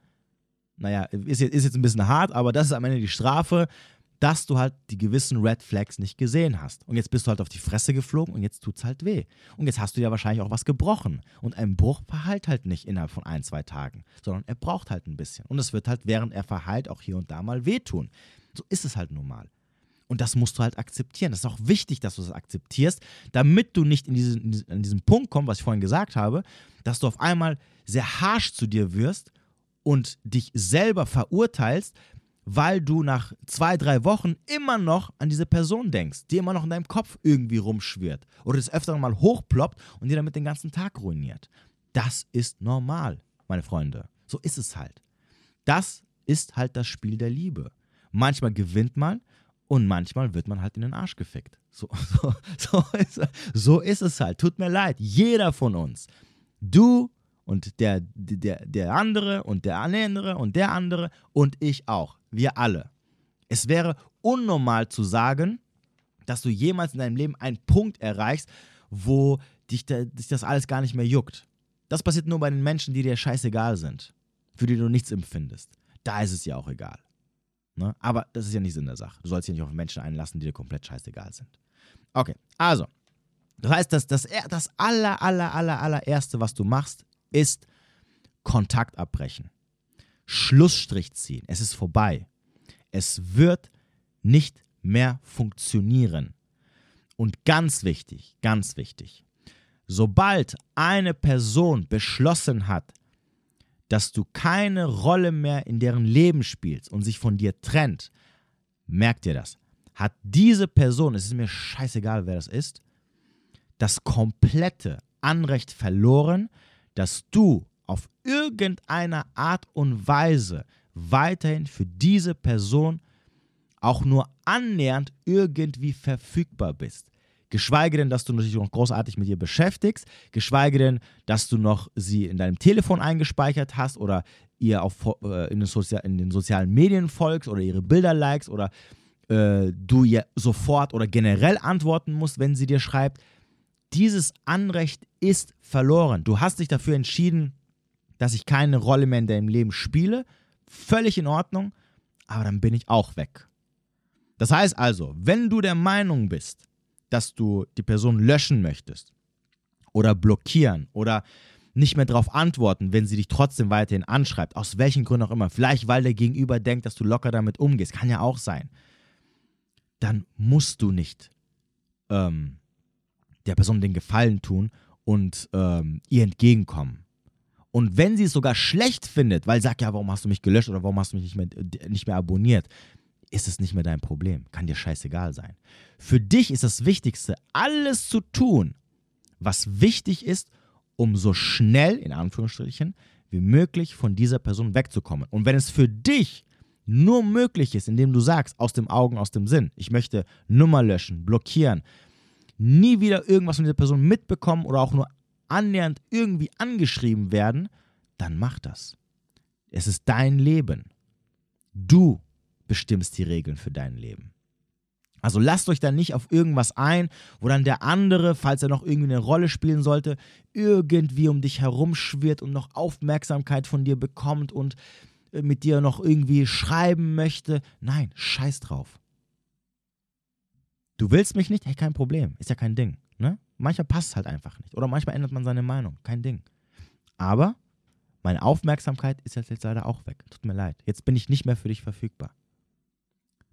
naja, ist jetzt, ist jetzt ein bisschen hart, aber das ist am Ende die Strafe, dass du halt die gewissen Red Flags nicht gesehen hast. Und jetzt bist du halt auf die Fresse geflogen und jetzt tut es halt weh. Und jetzt hast du ja wahrscheinlich auch was gebrochen. Und ein Bruch verheilt halt nicht innerhalb von ein, zwei Tagen, sondern er braucht halt ein bisschen. Und es wird halt, während er verheilt, auch hier und da mal wehtun. So ist es halt nun mal. Und das musst du halt akzeptieren. Das ist auch wichtig, dass du das akzeptierst, damit du nicht in diesen, in diesen Punkt kommst, was ich vorhin gesagt habe, dass du auf einmal sehr harsh zu dir wirst und dich selber verurteilst, weil du nach zwei, drei Wochen immer noch an diese Person denkst, die immer noch in deinem Kopf irgendwie rumschwirrt oder das öfter mal hochploppt und dir damit den ganzen Tag ruiniert. Das ist normal, meine Freunde. So ist es halt. Das ist halt das Spiel der Liebe. Manchmal gewinnt man und manchmal wird man halt in den Arsch gefickt. So, so, so, ist, so ist es halt. Tut mir leid. Jeder von uns. Du und der, der, der andere und der andere und der andere und ich auch. Wir alle. Es wäre unnormal zu sagen, dass du jemals in deinem Leben einen Punkt erreichst, wo dich, dich das alles gar nicht mehr juckt. Das passiert nur bei den Menschen, die dir scheißegal sind, für die du nichts empfindest. Da ist es ja auch egal. Ne? Aber das ist ja nicht Sinn der Sache. Du sollst dich nicht auf Menschen einlassen, die dir komplett scheißegal sind. Okay, also. Das heißt, das, das, das aller, aller, aller, allererste, was du machst, ist Kontakt abbrechen. Schlussstrich ziehen. Es ist vorbei. Es wird nicht mehr funktionieren. Und ganz wichtig, ganz wichtig, sobald eine Person beschlossen hat, dass du keine Rolle mehr in deren Leben spielst und sich von dir trennt, merkt dir das, hat diese Person, es ist mir scheißegal, wer das ist, das komplette Anrecht verloren, dass du auf irgendeine Art und Weise weiterhin für diese Person auch nur annähernd irgendwie verfügbar bist. Geschweige denn, dass du dich noch großartig mit ihr beschäftigst, geschweige denn, dass du noch sie in deinem Telefon eingespeichert hast oder ihr auf, äh, in, den in, den sozialen Medien folgst oder ihre Bilder likest oder äh, du ihr sofort oder generell antworten musst, wenn sie dir schreibt dieses Anrecht ist verloren. Du hast dich dafür entschieden, dass ich keine Rolle mehr in deinem Leben spiele. Völlig in Ordnung, aber dann bin ich auch weg. Das heißt also, wenn du der Meinung bist, dass du die Person löschen möchtest oder blockieren oder nicht mehr darauf antworten, wenn sie dich trotzdem weiterhin anschreibt, aus welchen Gründen auch immer, vielleicht weil der Gegenüber denkt, dass du locker damit umgehst, kann ja auch sein, dann musst du nicht ähm, der Person den Gefallen tun und ähm, ihr entgegenkommen. Und wenn sie es sogar schlecht findet, weil sagt, ja, warum hast du mich gelöscht oder warum hast du mich nicht mehr, nicht mehr abonniert, ist es nicht mehr dein Problem. Kann dir scheißegal sein. Für dich ist das Wichtigste, alles zu tun, was wichtig ist, um so schnell, in Anführungsstrichen, wie möglich von dieser Person wegzukommen. Und wenn es für dich nur möglich ist, indem du sagst, aus dem Augen, aus dem Sinn, ich möchte Nummer löschen, blockieren, nie wieder irgendwas von dieser Person mitbekommen oder auch nur annähernd irgendwie angeschrieben werden, dann mach das. Es ist dein Leben. Du bestimmst die Regeln für dein Leben. Also lasst euch da nicht auf irgendwas ein, wo dann der andere, falls er noch irgendwie eine Rolle spielen sollte, irgendwie um dich herumschwirrt und noch Aufmerksamkeit von dir bekommt und äh, mit dir noch irgendwie schreiben möchte. Nein, scheiß drauf. Du willst mich nicht? Hey, kein Problem. Ist ja kein Ding. Ne? Manchmal passt es halt einfach nicht. Oder manchmal ändert man seine Meinung. Kein Ding. Aber meine Aufmerksamkeit ist jetzt leider auch weg. Tut mir leid. Jetzt bin ich nicht mehr für dich verfügbar.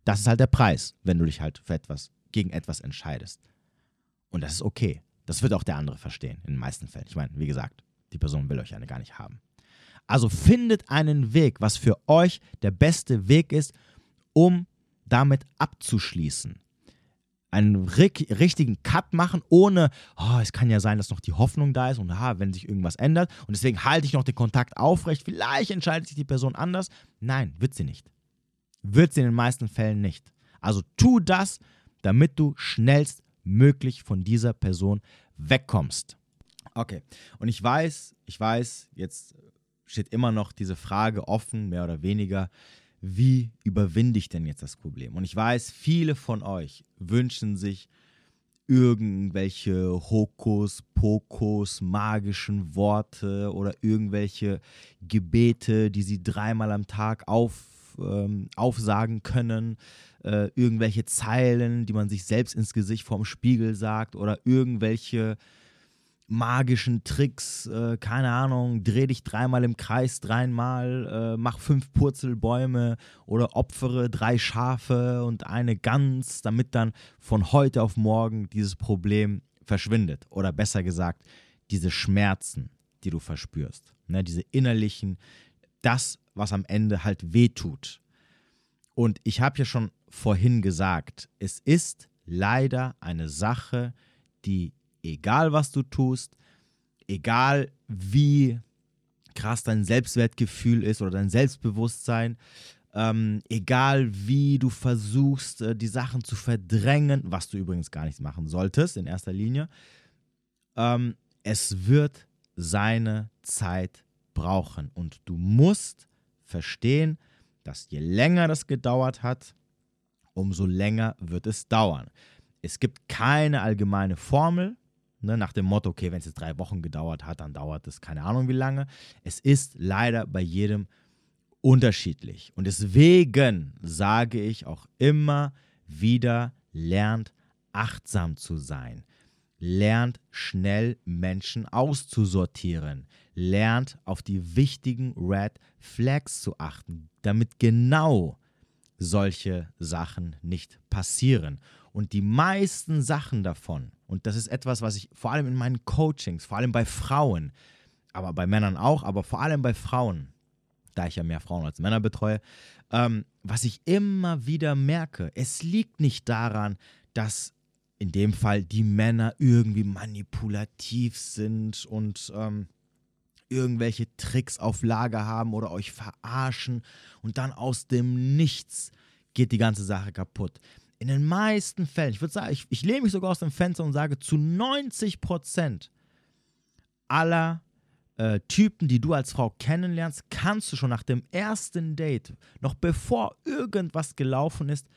Das ist halt der Preis, wenn du dich halt für etwas, gegen etwas entscheidest. Und das ist okay. Das wird auch der andere verstehen, in den meisten Fällen. Ich meine, wie gesagt, die Person will euch ja gar nicht haben. Also findet einen Weg, was für euch der beste Weg ist, um damit abzuschließen. Einen richtigen Cut machen, ohne, oh, es kann ja sein, dass noch die Hoffnung da ist und ah, wenn sich irgendwas ändert und deswegen halte ich noch den Kontakt aufrecht, vielleicht entscheidet sich die Person anders. Nein, wird sie nicht. Wird sie in den meisten Fällen nicht. Also tu das, damit du schnellstmöglich von dieser Person wegkommst. Okay, und ich weiß, ich weiß, jetzt steht immer noch diese Frage offen, mehr oder weniger, wie überwinde ich denn jetzt das Problem? Und ich weiß, viele von euch wünschen sich irgendwelche Hokus, Pokus, magischen Worte oder irgendwelche Gebete, die sie dreimal am Tag auf, ähm, aufsagen können, äh, irgendwelche Zeilen, die man sich selbst ins Gesicht vorm Spiegel sagt oder irgendwelche magischen Tricks, äh, keine Ahnung, dreh dich dreimal im Kreis, dreimal, äh, mach fünf Purzelbäume oder opfere drei Schafe und eine Gans, damit dann von heute auf morgen dieses Problem verschwindet. Oder besser gesagt, diese Schmerzen, die du verspürst, ne, diese innerlichen, das, was am Ende halt wehtut. Und ich habe ja schon vorhin gesagt, es ist leider eine Sache, die egal was du tust, egal wie krass dein Selbstwertgefühl ist oder dein Selbstbewusstsein, ähm, egal wie du versuchst, äh, die Sachen zu verdrängen, was du übrigens gar nicht machen solltest in erster Linie, ähm, es wird seine Zeit brauchen. Und du musst verstehen, dass je länger das gedauert hat, umso länger wird es dauern. Es gibt keine allgemeine Formel, Ne, nach dem Motto, okay, wenn es jetzt drei Wochen gedauert hat, dann dauert es keine Ahnung wie lange. Es ist leider bei jedem unterschiedlich. Und deswegen sage ich auch immer wieder, lernt achtsam zu sein. Lernt schnell Menschen auszusortieren. Lernt auf die wichtigen Red Flags zu achten, damit genau solche Sachen nicht passieren. Und die meisten Sachen davon, und das ist etwas, was ich vor allem in meinen Coachings, vor allem bei Frauen, aber bei Männern auch, aber vor allem bei Frauen, da ich ja mehr Frauen als Männer betreue, ähm, was ich immer wieder merke, es liegt nicht daran, dass in dem Fall die Männer irgendwie manipulativ sind und ähm, irgendwelche Tricks auf Lager haben oder euch verarschen und dann aus dem Nichts geht die ganze Sache kaputt in den meisten Fällen, ich würde sagen, ich, ich lehne mich sogar aus dem Fenster und sage, zu 90 Prozent aller äh, Typen, die du als Frau kennenlernst, kannst du schon nach dem ersten Date, noch bevor irgendwas gelaufen ist,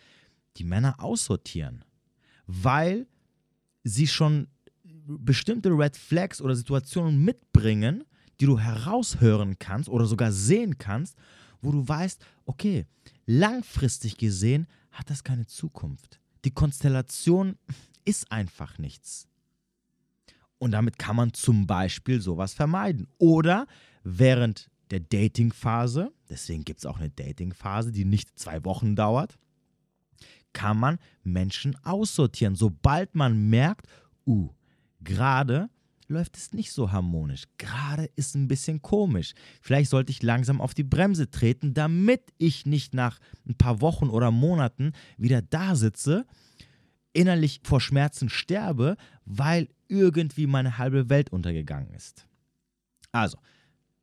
die Männer aussortieren. Weil sie schon bestimmte Red Flags oder Situationen mitbringen, die du heraushören kannst oder sogar sehen kannst, wo du weißt, okay, langfristig gesehen hat das keine Zukunft. Die Konstellation ist einfach nichts. Und damit kann man zum Beispiel sowas vermeiden. Oder während der Datingphase, deswegen gibt es auch eine Datingphase, die nicht zwei Wochen dauert, kann man Menschen aussortieren, sobald man merkt, uh, gerade läuft es nicht so harmonisch. Gerade ist ein bisschen komisch. Vielleicht sollte ich langsam auf die Bremse treten, damit ich nicht nach ein paar Wochen oder Monaten wieder da sitze, innerlich vor Schmerzen sterbe, weil irgendwie meine halbe Welt untergegangen ist. Also,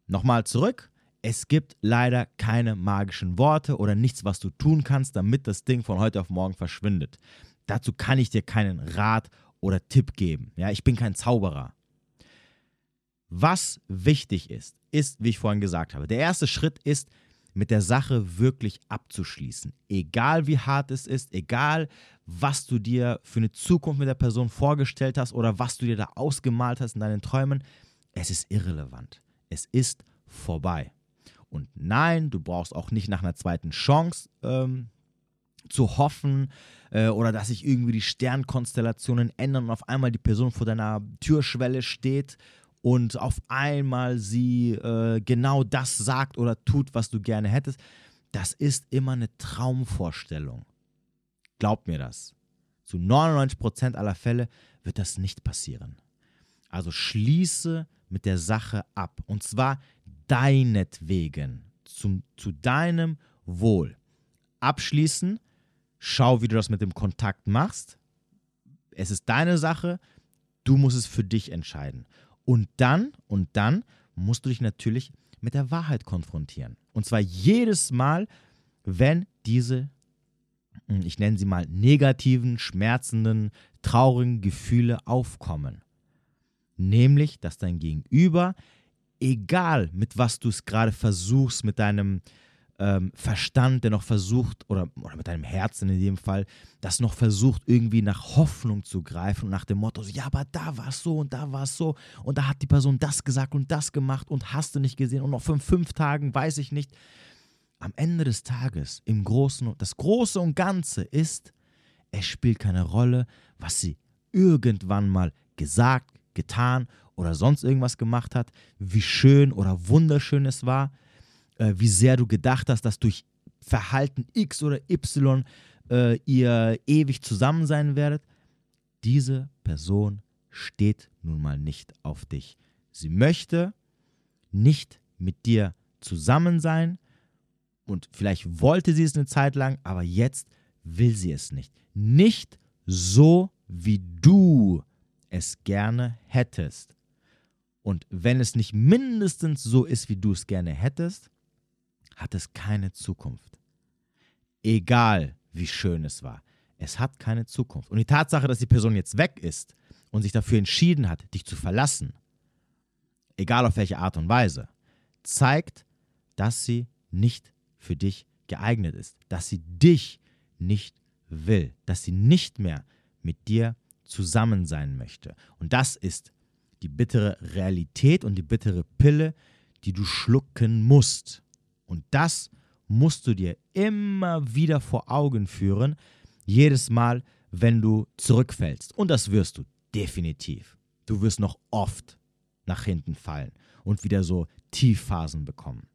nochmal zurück. Es gibt leider keine magischen Worte oder nichts, was du tun kannst, damit das Ding von heute auf morgen verschwindet. Dazu kann ich dir keinen Rat oder Tipp geben. Ja, ich bin kein Zauberer. Was wichtig ist, ist, wie ich vorhin gesagt habe, der erste Schritt ist, mit der Sache wirklich abzuschließen. Egal wie hart es ist, egal was du dir für eine Zukunft mit der Person vorgestellt hast oder was du dir da ausgemalt hast in deinen Träumen, es ist irrelevant. Es ist vorbei. Und nein, du brauchst auch nicht nach einer zweiten Chance ähm, zu hoffen äh, oder dass sich irgendwie die Sternkonstellationen ändern und auf einmal die Person vor deiner Türschwelle steht und auf einmal sie äh, genau das sagt oder tut, was du gerne hättest, das ist immer eine Traumvorstellung. Glaub mir das. Zu 99% aller Fälle wird das nicht passieren. Also schließe mit der Sache ab. Und zwar deinetwegen, zum, zu deinem Wohl. Abschließen, schau, wie du das mit dem Kontakt machst. Es ist deine Sache, du musst es für dich entscheiden. Und dann, und dann musst du dich natürlich mit der Wahrheit konfrontieren. Und zwar jedes Mal, wenn diese, hm, ich nenne sie mal, negativen, schmerzenden, traurigen Gefühle aufkommen. Nämlich, dass dein Gegenüber, egal mit was du es gerade versuchst, mit deinem ähm, Verstand, der noch versucht, oder, oder mit deinem Herzen in dem Fall, das noch versucht, irgendwie nach Hoffnung zu greifen und nach dem Motto, ja, aber da war es so und da war es so und da hat die Person das gesagt und das gemacht und hast du nicht gesehen und noch von fünf Tagen weiß ich nicht. Am Ende des Tages, im Großen, das Große und Ganze ist, es spielt keine Rolle, was sie irgendwann mal gesagt, getan oder sonst irgendwas gemacht hat, wie schön oder wunderschön es war äh, wie sehr du gedacht hast, dass durch Verhalten X oder Y äh, ihr ewig zusammen sein werdet. Diese Person steht nun mal nicht auf dich. Sie möchte nicht mit dir zusammen sein und vielleicht wollte sie es eine Zeit lang, aber jetzt will sie es nicht. Nicht so, wie du es gerne hättest. Und wenn es nicht mindestens so ist, wie du es gerne hättest, hat es keine Zukunft. Egal, wie schön es war. Es hat keine Zukunft. Und die Tatsache, dass die Person jetzt weg ist und sich dafür entschieden hat, dich zu verlassen, egal auf welche Art und Weise, zeigt, dass sie nicht für dich geeignet ist, dass sie dich nicht will, dass sie nicht mehr mit dir zusammen sein möchte. Und das ist die bittere Realität und die bittere Pille, die du schlucken musst. Und das musst du dir immer wieder vor Augen führen, jedes Mal, wenn du zurückfällst. Und das wirst du definitiv. Du wirst noch oft nach hinten fallen und wieder so Tiefphasen bekommen.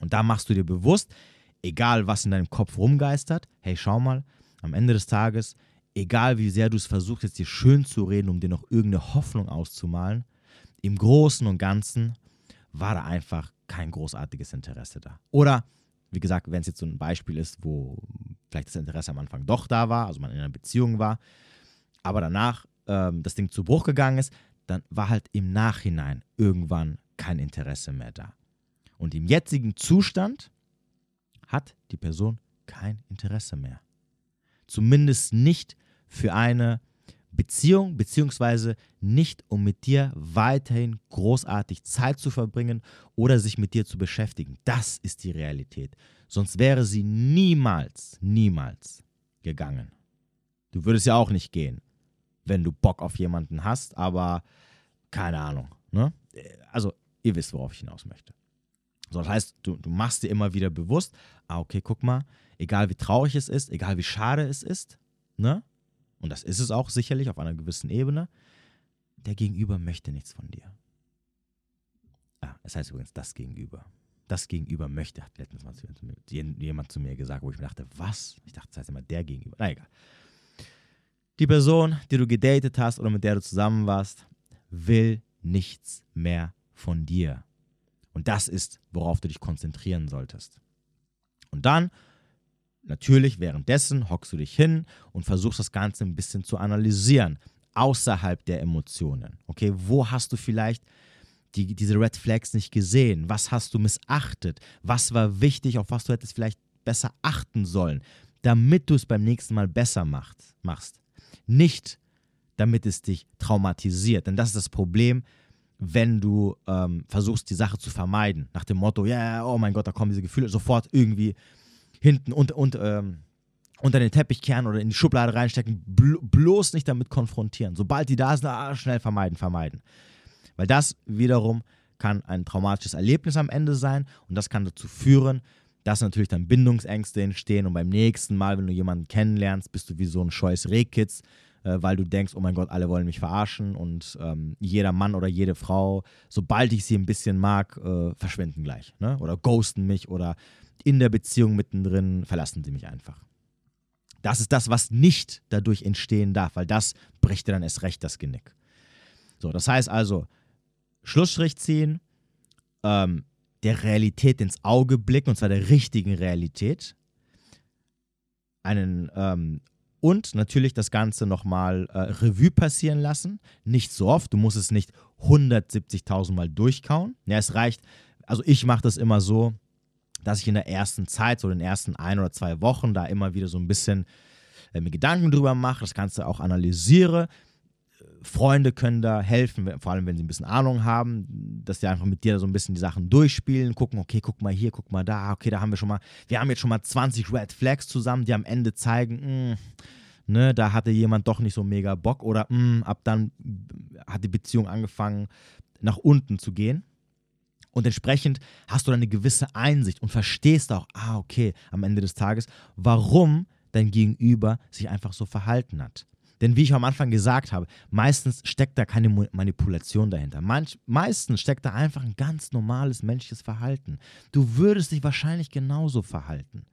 Und da machst du dir bewusst, egal was in deinem Kopf rumgeistert, hey, schau mal, am Ende des Tages, egal wie sehr du es versuchst, jetzt dir schön zu reden, um dir noch irgendeine Hoffnung auszumalen, im Großen und Ganzen war da einfach kein großartiges Interesse da. Oder, wie gesagt, wenn es jetzt so ein Beispiel ist, wo vielleicht das Interesse am Anfang doch da war, also man in einer Beziehung war, aber danach ähm, das Ding zu Bruch gegangen ist, dann war halt im Nachhinein irgendwann kein Interesse mehr da. Und im jetzigen Zustand hat die Person kein Interesse mehr. Zumindest nicht für eine Beziehung, beziehungsweise nicht, um mit dir weiterhin großartig Zeit zu verbringen oder sich mit dir zu beschäftigen. Das ist die Realität. Sonst wäre sie niemals, niemals gegangen. Du würdest ja auch nicht gehen, wenn du Bock auf jemanden hast, aber keine Ahnung. Ne? Also, ihr wisst, worauf ich hinaus möchte. So, das heißt, du, du machst dir immer wieder bewusst, ah, okay, guck mal, egal wie traurig es ist, egal wie schade es ist, ne? Und das ist es auch sicherlich auf einer gewissen Ebene, der Gegenüber möchte nichts von dir. Ah, es heißt übrigens das Gegenüber. Das Gegenüber möchte, hat letztens mal zu, jemand zu mir gesagt, wo ich mir dachte, was? Ich dachte, das heißt immer der Gegenüber. Na egal. Die Person, die du gedatet hast oder mit der du zusammen warst, will nichts mehr von dir. Und das ist, worauf du dich konzentrieren solltest. Und dann Natürlich, währenddessen hockst du dich hin und versuchst das Ganze ein bisschen zu analysieren, außerhalb der Emotionen. Okay, wo hast du vielleicht die, diese Red Flags nicht gesehen? Was hast du missachtet? Was war wichtig, auf was du hättest vielleicht besser achten sollen, damit du es beim nächsten Mal besser macht, machst? Nicht, damit es dich traumatisiert. Denn das ist das Problem, wenn du ähm, versuchst, die Sache zu vermeiden. Nach dem Motto, ja, yeah, oh mein Gott, da kommen diese Gefühle, sofort irgendwie hinten und, und, ähm, unter den Teppich kehren oder in die Schublade reinstecken, blo bloß nicht damit konfrontieren. Sobald die da sind, ah, schnell vermeiden, vermeiden. Weil das wiederum kann ein traumatisches Erlebnis am Ende sein und das kann dazu führen, dass natürlich dann Bindungsängste entstehen und beim nächsten Mal, wenn du jemanden kennenlernst, bist du wie so ein scheues Rehkitz, äh, weil du denkst, oh mein Gott, alle wollen mich verarschen und ähm, jeder Mann oder jede Frau, sobald ich sie ein bisschen mag, äh, verschwinden gleich ne? oder ghosten mich oder in der Beziehung mittendrin verlassen sie mich einfach. Das ist das, was nicht dadurch entstehen darf, weil das bricht dir dann erst recht das Genick. So, das heißt also, Schlussstrich ziehen, ähm, der Realität ins Auge blicken, und zwar der richtigen Realität. Einen, ähm, und natürlich das Ganze nochmal äh, Revue passieren lassen. Nicht so oft, du musst es nicht 170.000 Mal durchkauen. Ja, es reicht, also ich mache das immer so, dass ich in der ersten Zeit, so in den ersten ein oder zwei Wochen, da immer wieder so ein bisschen äh, mir Gedanken drüber mache, das Ganze auch analysiere. Freunde können da helfen, vor allem wenn sie ein bisschen Ahnung haben, dass die einfach mit dir so ein bisschen die Sachen durchspielen, gucken, okay, guck mal hier, guck mal da, okay, da haben wir schon mal, wir haben jetzt schon mal 20 Red Flags zusammen, die am Ende zeigen, mh, hm, ne, da hatte jemand doch nicht so mega Bock oder mh, hm, ab dann hat die Beziehung angefangen nach unten zu gehen. Und entsprechend hast du dann eine gewisse Einsicht und verstehst auch, ah, okay, am Ende des Tages, warum dein Gegenüber sich einfach so verhalten hat. Denn wie ich am Anfang gesagt habe, meistens steckt da keine Manipulation dahinter. Manch, meistens steckt da einfach ein ganz normales menschliches Verhalten. Du würdest dich wahrscheinlich genauso verhalten.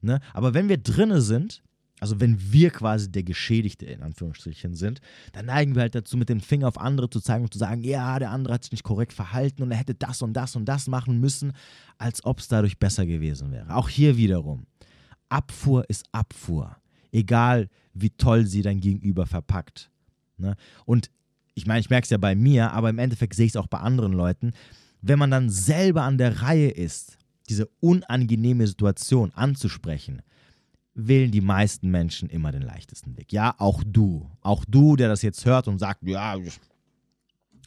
Ne? Aber wenn wir drinne sind, also wenn wir quasi der Geschädigte in Anführungsstrichen sind, dann neigen wir halt dazu, mit dem Finger auf andere zu zeigen und zu sagen, ja, der andere hat sich nicht korrekt verhalten und er hätte das und das und das machen müssen, als ob es dadurch besser gewesen wäre. Auch hier wiederum. Abfuhr ist Abfuhr. Egal, wie toll sie dein Gegenüber verpackt. Ne? Und ich meine, ich merke es ja bei mir, aber im Endeffekt sehe ich es auch bei anderen Leuten. Wenn man dann selber an der Reihe ist, diese unangenehme Situation anzusprechen, wählen die meisten Menschen immer den leichtesten Weg. Ja, auch du. Auch du, der das jetzt hört und sagt, ja,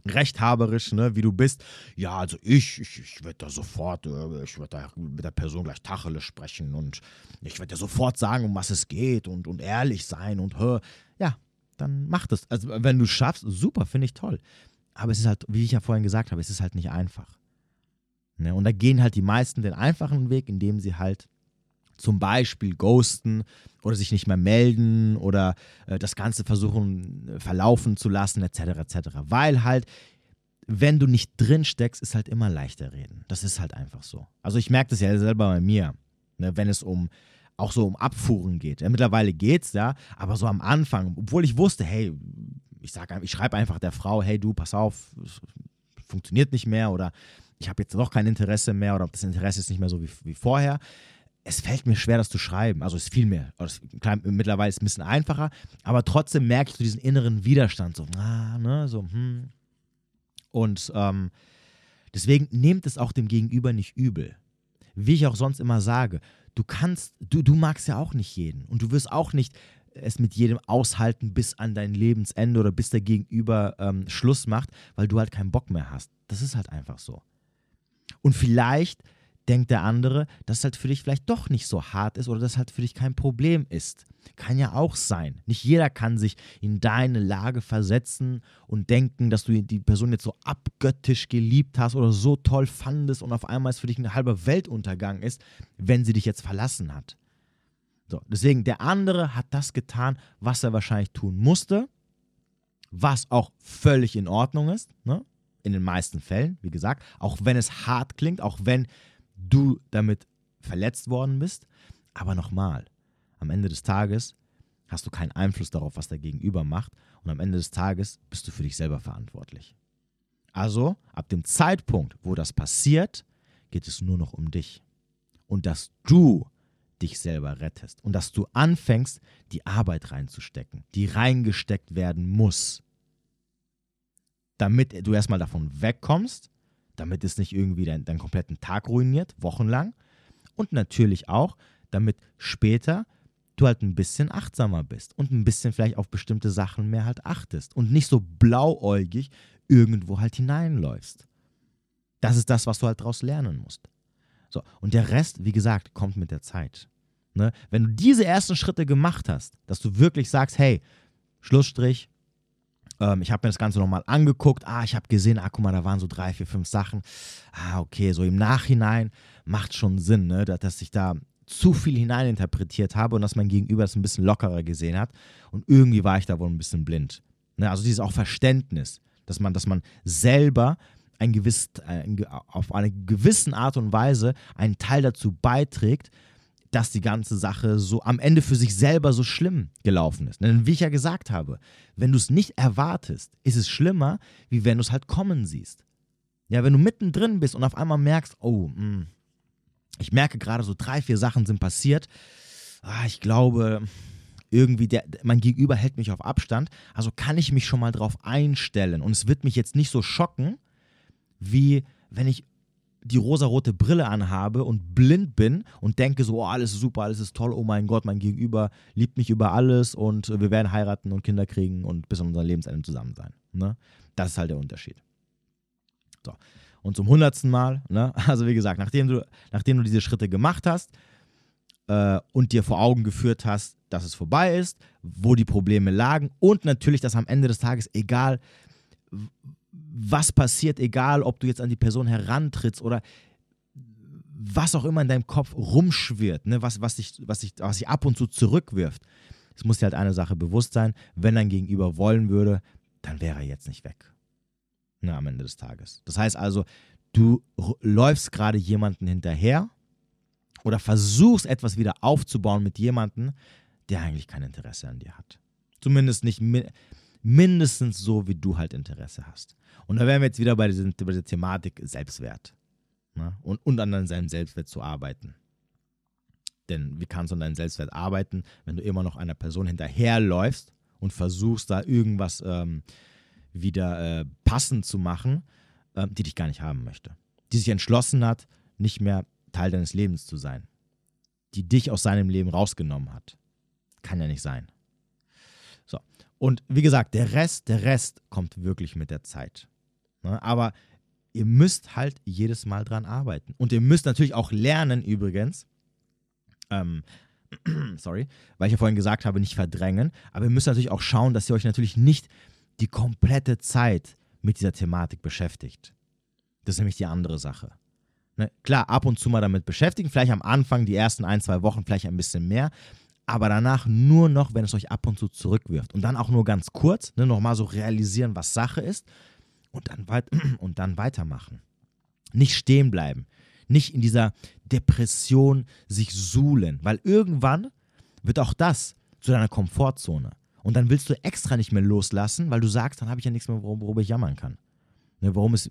rechthaberisch, ne, wie du bist. Ja, also ich, ich, ich werde da sofort, äh, ich werde da mit der Person gleich Tacheles sprechen und ich werde dir sofort sagen, um was es geht und, und ehrlich sein und hör. Ja, dann mach das. Also wenn du schaffst, super, finde ich toll. Aber es ist halt, wie ich ja vorhin gesagt habe, es ist halt nicht einfach. Ne? Und da gehen halt die meisten den einfachen Weg, indem sie halt zum Beispiel ghosten oder sich nicht mehr melden oder äh, das Ganze versuchen äh, verlaufen zu lassen, etc. etc. Weil halt, wenn du nicht drin steckst, ist halt immer leichter reden. Das ist halt einfach so. Also ich merke das ja selber bei mir, ne, wenn es um auch so um Abfuhren geht. Ja, mittlerweile geht's, ja, aber so am Anfang, obwohl ich wusste, hey, ich sage, ich schreibe einfach der Frau, hey du, pass auf, funktioniert nicht mehr oder ich habe jetzt doch kein Interesse mehr oder das Interesse ist nicht mehr so wie, wie vorher es fällt mir schwer, das zu schreiben. Also es fiel mir. Also klar, mittlerweile ist es ein bisschen einfacher, aber trotzdem merke ich so diesen inneren Widerstand. So, ah, ne, so, hm. Und ähm, deswegen nehmt es auch dem Gegenüber nicht übel. Wie ich auch sonst immer sage, du kannst, du, du magst ja auch nicht jeden. Und du wirst auch nicht es mit jedem aushalten bis an dein Lebensende oder bis der Gegenüber ähm, Schluss macht, weil du halt keinen Bock mehr hast. Das ist halt einfach so. Und vielleicht denkt der andere, dass es halt für dich vielleicht doch nicht so hart ist oder dass halt für dich kein Problem ist. Kann ja auch sein. Nicht jeder kann sich in deine Lage versetzen und denken, dass du die Person jetzt so abgöttisch geliebt hast oder so toll fandest und auf einmal es für dich ein halber Weltuntergang ist, wenn sie dich jetzt verlassen hat. So, deswegen, der andere hat das getan, was er wahrscheinlich tun musste, was auch völlig in Ordnung ist, ne? in den meisten Fällen, wie gesagt, auch wenn es hart klingt, auch wenn du damit verletzt worden bist. Aber nochmal, am Ende des Tages hast du keinen Einfluss darauf, was der Gegenüber macht. Und am Ende des Tages bist du für dich selber verantwortlich. Also, ab dem Zeitpunkt, wo das passiert, geht es nur noch um dich. Und dass du dich selber rettest. Und dass du anfängst, die Arbeit reinzustecken, die reingesteckt werden muss. Damit du erstmal davon wegkommst, damit es nicht irgendwie deinen, deinen kompletten Tag ruiniert, wochenlang. Und natürlich auch, damit später du halt ein bisschen achtsamer bist und ein bisschen vielleicht auf bestimmte Sachen mehr halt achtest und nicht so blauäugig irgendwo halt hineinläufst. Das ist das, was du halt daraus lernen musst. So, und der Rest, wie gesagt, kommt mit der Zeit. Ne? Wenn du diese ersten Schritte gemacht hast, dass du wirklich sagst, hey, Schlussstrich, ähm, ich habe mir das Ganze nochmal angeguckt. Ah, ich habe gesehen, ah, guck mal, da waren so drei, vier, fünf Sachen. Ah, okay, so im Nachhinein macht schon Sinn, ne, dass ich da zu viel hineininterpretiert habe und dass mein Gegenüber das ein bisschen lockerer gesehen hat. Und irgendwie war ich da wohl ein bisschen blind. Ne, also dieses auch Verständnis, dass man, dass man selber ein gewiss, ein, auf eine gewisse Art und Weise einen Teil dazu beiträgt, dass die ganze Sache so am Ende für sich selber so schlimm gelaufen ist. Denn wie ich ja gesagt habe, wenn du es nicht erwartest, ist es schlimmer, wie wenn du es halt kommen siehst. Ja, wenn du mittendrin bist und auf einmal merkst, oh, mh, hm, ich merke gerade so drei, vier Sachen sind passiert. Ah, ich glaube, irgendwie der, mein Gegenüber hält mich auf Abstand. Also kann ich mich schon mal drauf einstellen. Und es wird mich jetzt nicht so schocken, wie wenn ich die rosarote Brille anhabe und blind bin und denke so, oh, alles ist super, alles ist toll, oh mein Gott, mein Gegenüber liebt mich über alles und wir werden heiraten und Kinder kriegen und bis an unser Lebensende zusammen sein. Ne? Das ist halt der Unterschied. So. Und zum hundertsten Mal, ne? also wie gesagt, nachdem du, nachdem du diese Schritte gemacht hast äh, und dir vor Augen geführt hast, dass es vorbei ist, wo die Probleme lagen und natürlich, dass am Ende des Tages, egal was passiert, egal ob du jetzt an die Person herantrittst oder was auch immer in deinem Kopf rumschwirrt, ne, was, was, dich, was, dich, was dich ab und zu zurückwirft. Es muss dir halt eine Sache bewusst sein, wenn dein Gegenüber wollen würde, dann wäre er jetzt nicht weg. Ne, am Ende des Tages. Das heißt also, du läufst gerade jemanden hinterher oder versuchst etwas wieder aufzubauen mit jemandem, der eigentlich kein Interesse an dir hat. Zumindest nicht mindestens so, wie du halt Interesse hast. Und da wären wir jetzt wieder bei dieser, bei dieser Thematik Selbstwert. Ne? Und, und an seinem Selbstwert zu arbeiten. Denn wie kannst du an deinem Selbstwert arbeiten, wenn du immer noch einer Person hinterherläufst und versuchst, da irgendwas ähm, wieder äh, passend zu machen, äh, die dich gar nicht haben möchte. Die sich entschlossen hat, nicht mehr Teil deines Lebens zu sein. Die dich aus seinem Leben rausgenommen hat. Kann ja nicht sein. So. Und wie gesagt, der Rest, der Rest kommt wirklich mit der Zeit. Ne? Aber ihr müsst halt jedes Mal dran arbeiten. Und ihr müsst natürlich auch lernen, übrigens, ähm, sorry, weil ich ja vorhin gesagt habe, nicht verdrängen, aber ihr müsst natürlich auch schauen, dass ihr euch natürlich nicht die komplette Zeit mit dieser Thematik beschäftigt. Das ist nämlich die andere Sache. Ne? Klar, ab und zu mal damit beschäftigen, vielleicht am Anfang, die ersten ein, zwei Wochen, vielleicht ein bisschen mehr, aber danach nur noch, wenn es euch ab und zu zurückwirft. Und dann auch nur ganz kurz, ne, nochmal so realisieren, was Sache ist und dann, weit und dann weitermachen. Nicht stehen bleiben. Nicht in dieser Depression sich suhlen, weil irgendwann wird auch das zu deiner Komfortzone. Und dann willst du extra nicht mehr loslassen, weil du sagst, dann habe ich ja nichts mehr, worüber ich jammern kann. Ne, warum es,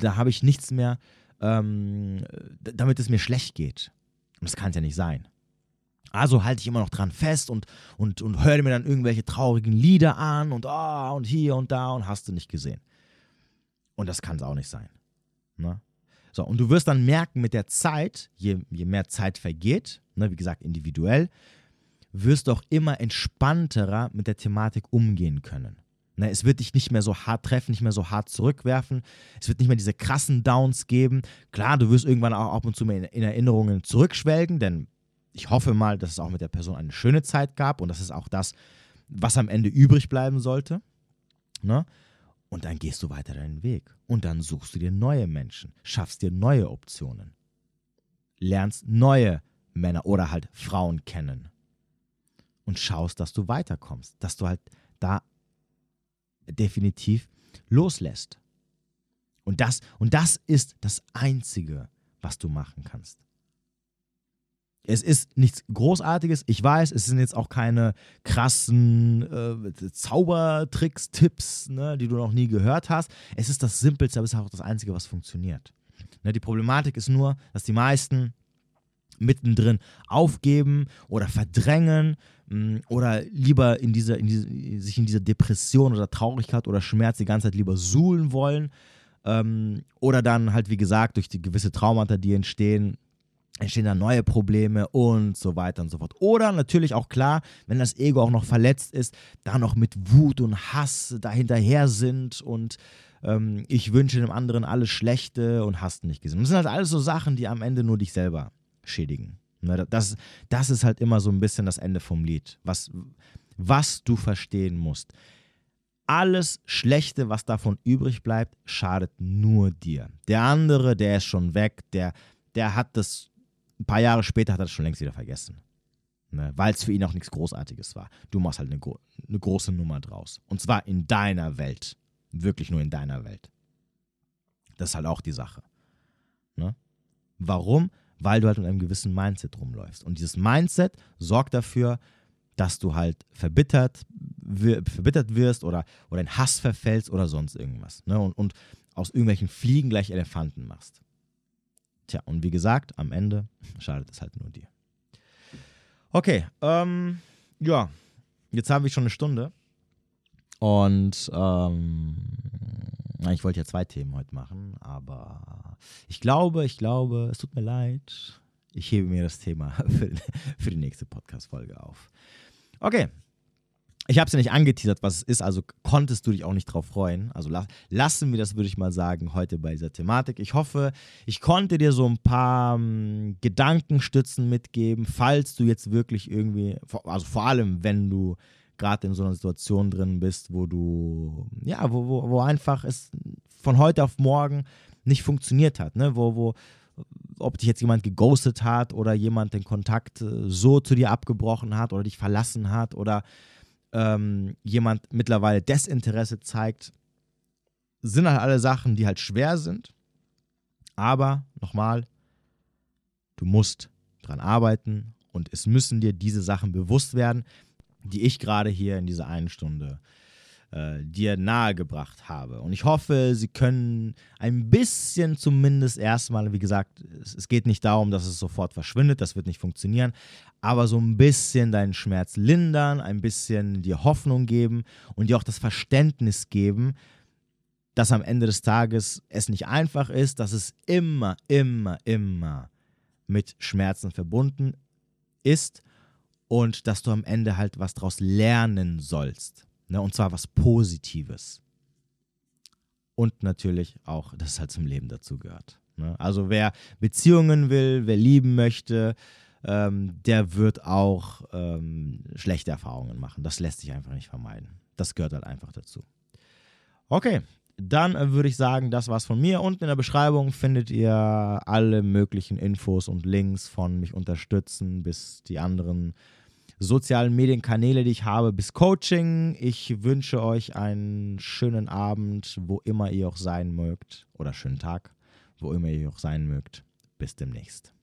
da habe ich nichts mehr, ähm, damit es mir schlecht geht. Und das kann es ja nicht sein. Also halte ich immer noch dran fest und, und, und höre mir dann irgendwelche traurigen Lieder an und oh, und hier und da und hast du nicht gesehen. Und das kann es auch nicht sein. Ne? So, und du wirst dann merken, mit der Zeit, je, je mehr Zeit vergeht, ne, wie gesagt, individuell, wirst du auch immer entspannterer mit der Thematik umgehen können. Ne, es wird dich nicht mehr so hart treffen, nicht mehr so hart zurückwerfen. Es wird nicht mehr diese krassen Downs geben. Klar, du wirst irgendwann auch ab und zu mehr in Erinnerungen zurückschwelgen, denn ich hoffe mal, dass es auch mit der Person eine schöne Zeit gab und das ist auch das, was am Ende übrig bleiben sollte. Ne? Und dann gehst du weiter deinen Weg. Und dann suchst du dir neue Menschen, schaffst dir neue Optionen, lernst neue Männer oder halt Frauen kennen und schaust, dass du weiterkommst, dass du halt da definitiv loslässt. Und das, und das ist das Einzige, was du machen kannst. Es ist nichts Großartiges. Ich weiß, es sind jetzt auch keine krassen äh, Zaubertricks, Tipps, ne, die du noch nie gehört hast. Es ist das Simpelste, aber es ist auch das Einzige, was funktioniert. Ne, die Problematik ist nur, dass die meisten mittendrin aufgeben oder verdrängen mh, mm, oder lieber in dieser, in diese, sich in dieser Depression oder Traurigkeit oder Schmerz die ganze Zeit lieber suhlen wollen. Ähm, oder dann halt, wie gesagt, durch die gewisse Traumata, die entstehen, entstehen dann neue Probleme und so weiter und so fort. Oder natürlich auch klar, wenn das Ego auch noch verletzt ist, da noch mit Wut und Hass dahinterher sind und ähm, ich wünsche dem anderen alles Schlechte und hast nicht gesehen. Das sind halt alles so Sachen, die am Ende nur dich selber schädigen. Ne, das, das ist halt immer so ein bisschen das Ende vom Lied, was, was du verstehen musst. Alles Schlechte, was davon übrig bleibt, schadet nur dir. Der andere, der ist schon weg, der, der hat das ein paar Jahre später hat er das schon längst wieder vergessen. Ne? Weil es für ihn auch nichts Großartiges war. Du machst halt eine, eine große Nummer draus. Und zwar in deiner Welt. Wirklich nur in deiner Welt. Das ist halt auch die Sache. Ne? Warum? Weil du halt mit einem gewissen Mindset rumläufst. Und dieses Mindset sorgt dafür, dass du halt verbittert, verbittert wirst oder, oder in Hass verfällst oder sonst irgendwas. Ne? Und, und aus irgendwelchen Fliegen gleich Elefanten machst. Tja, und wie gesagt, am Ende schadet es halt nur dir. Okay, ähm, ja, jetzt habe ich schon eine Stunde. Und ähm, ich wollte ja zwei Themen heute machen, aber ich glaube, ich glaube, es tut mir leid. Ich hebe mir das Thema für, für die nächste Podcast-Folge auf. Okay, ich habe es ja nicht angeteasert, was es ist, also konntest du dich auch nicht drauf freuen. Also la lassen wir das, würde ich mal sagen, heute bei dieser Thematik. Ich hoffe, ich konnte dir so ein paar ähm, Gedankenstützen mitgeben, falls du jetzt wirklich irgendwie, also vor allem, wenn du gerade in so einer Situation drin bist, wo du, ja, wo, wo, wo einfach es von heute auf morgen nicht funktioniert hat, ne? wo, wo, ob dich jetzt jemand geghostet hat oder jemand den Kontakt äh, so zu dir abgebrochen hat oder dich verlassen hat oder ähm, jemand mittlerweile Desinteresse zeigt, sind halt alle Sachen, die halt schwer sind. Aber nochmal, du musst dran arbeiten und es müssen dir diese Sachen bewusst werden, die ich gerade hier in dieser einen Stunde äh, dir nahegebracht habe. Und ich hoffe, sie können ein bisschen zumindest erstmal, wie gesagt, es, es, geht nicht darum, dass es sofort verschwindet, das wird nicht funktionieren, aber so ein bisschen deinen Schmerz lindern, ein bisschen dir Hoffnung geben und dir auch das Verständnis geben, dass am Ende des Tages es nicht einfach ist, dass es immer, immer, immer mit Schmerzen verbunden ist und dass du am Ende halt was daraus lernen sollst. Ne? Und zwar was Positives. Und natürlich auch, dass es halt zum Leben dazu gehört. Ne? Also wer Beziehungen will, wer lieben möchte, ähm, der wird auch ähm, schlechte Erfahrungen machen. Das lässt sich einfach nicht vermeiden. Das gehört halt einfach dazu. Okay, dann würde ich sagen, das war's von mir. Unten in der Beschreibung findet ihr alle möglichen Infos und Links von mich unterstützen bis die anderen sozialen Medienkanäle, die ich habe, bis Coaching. Ich wünsche euch einen schönen Abend, wo immer ihr auch sein mögt. Oder schönen Tag, wo immer ihr auch sein mögt. Bis demnächst.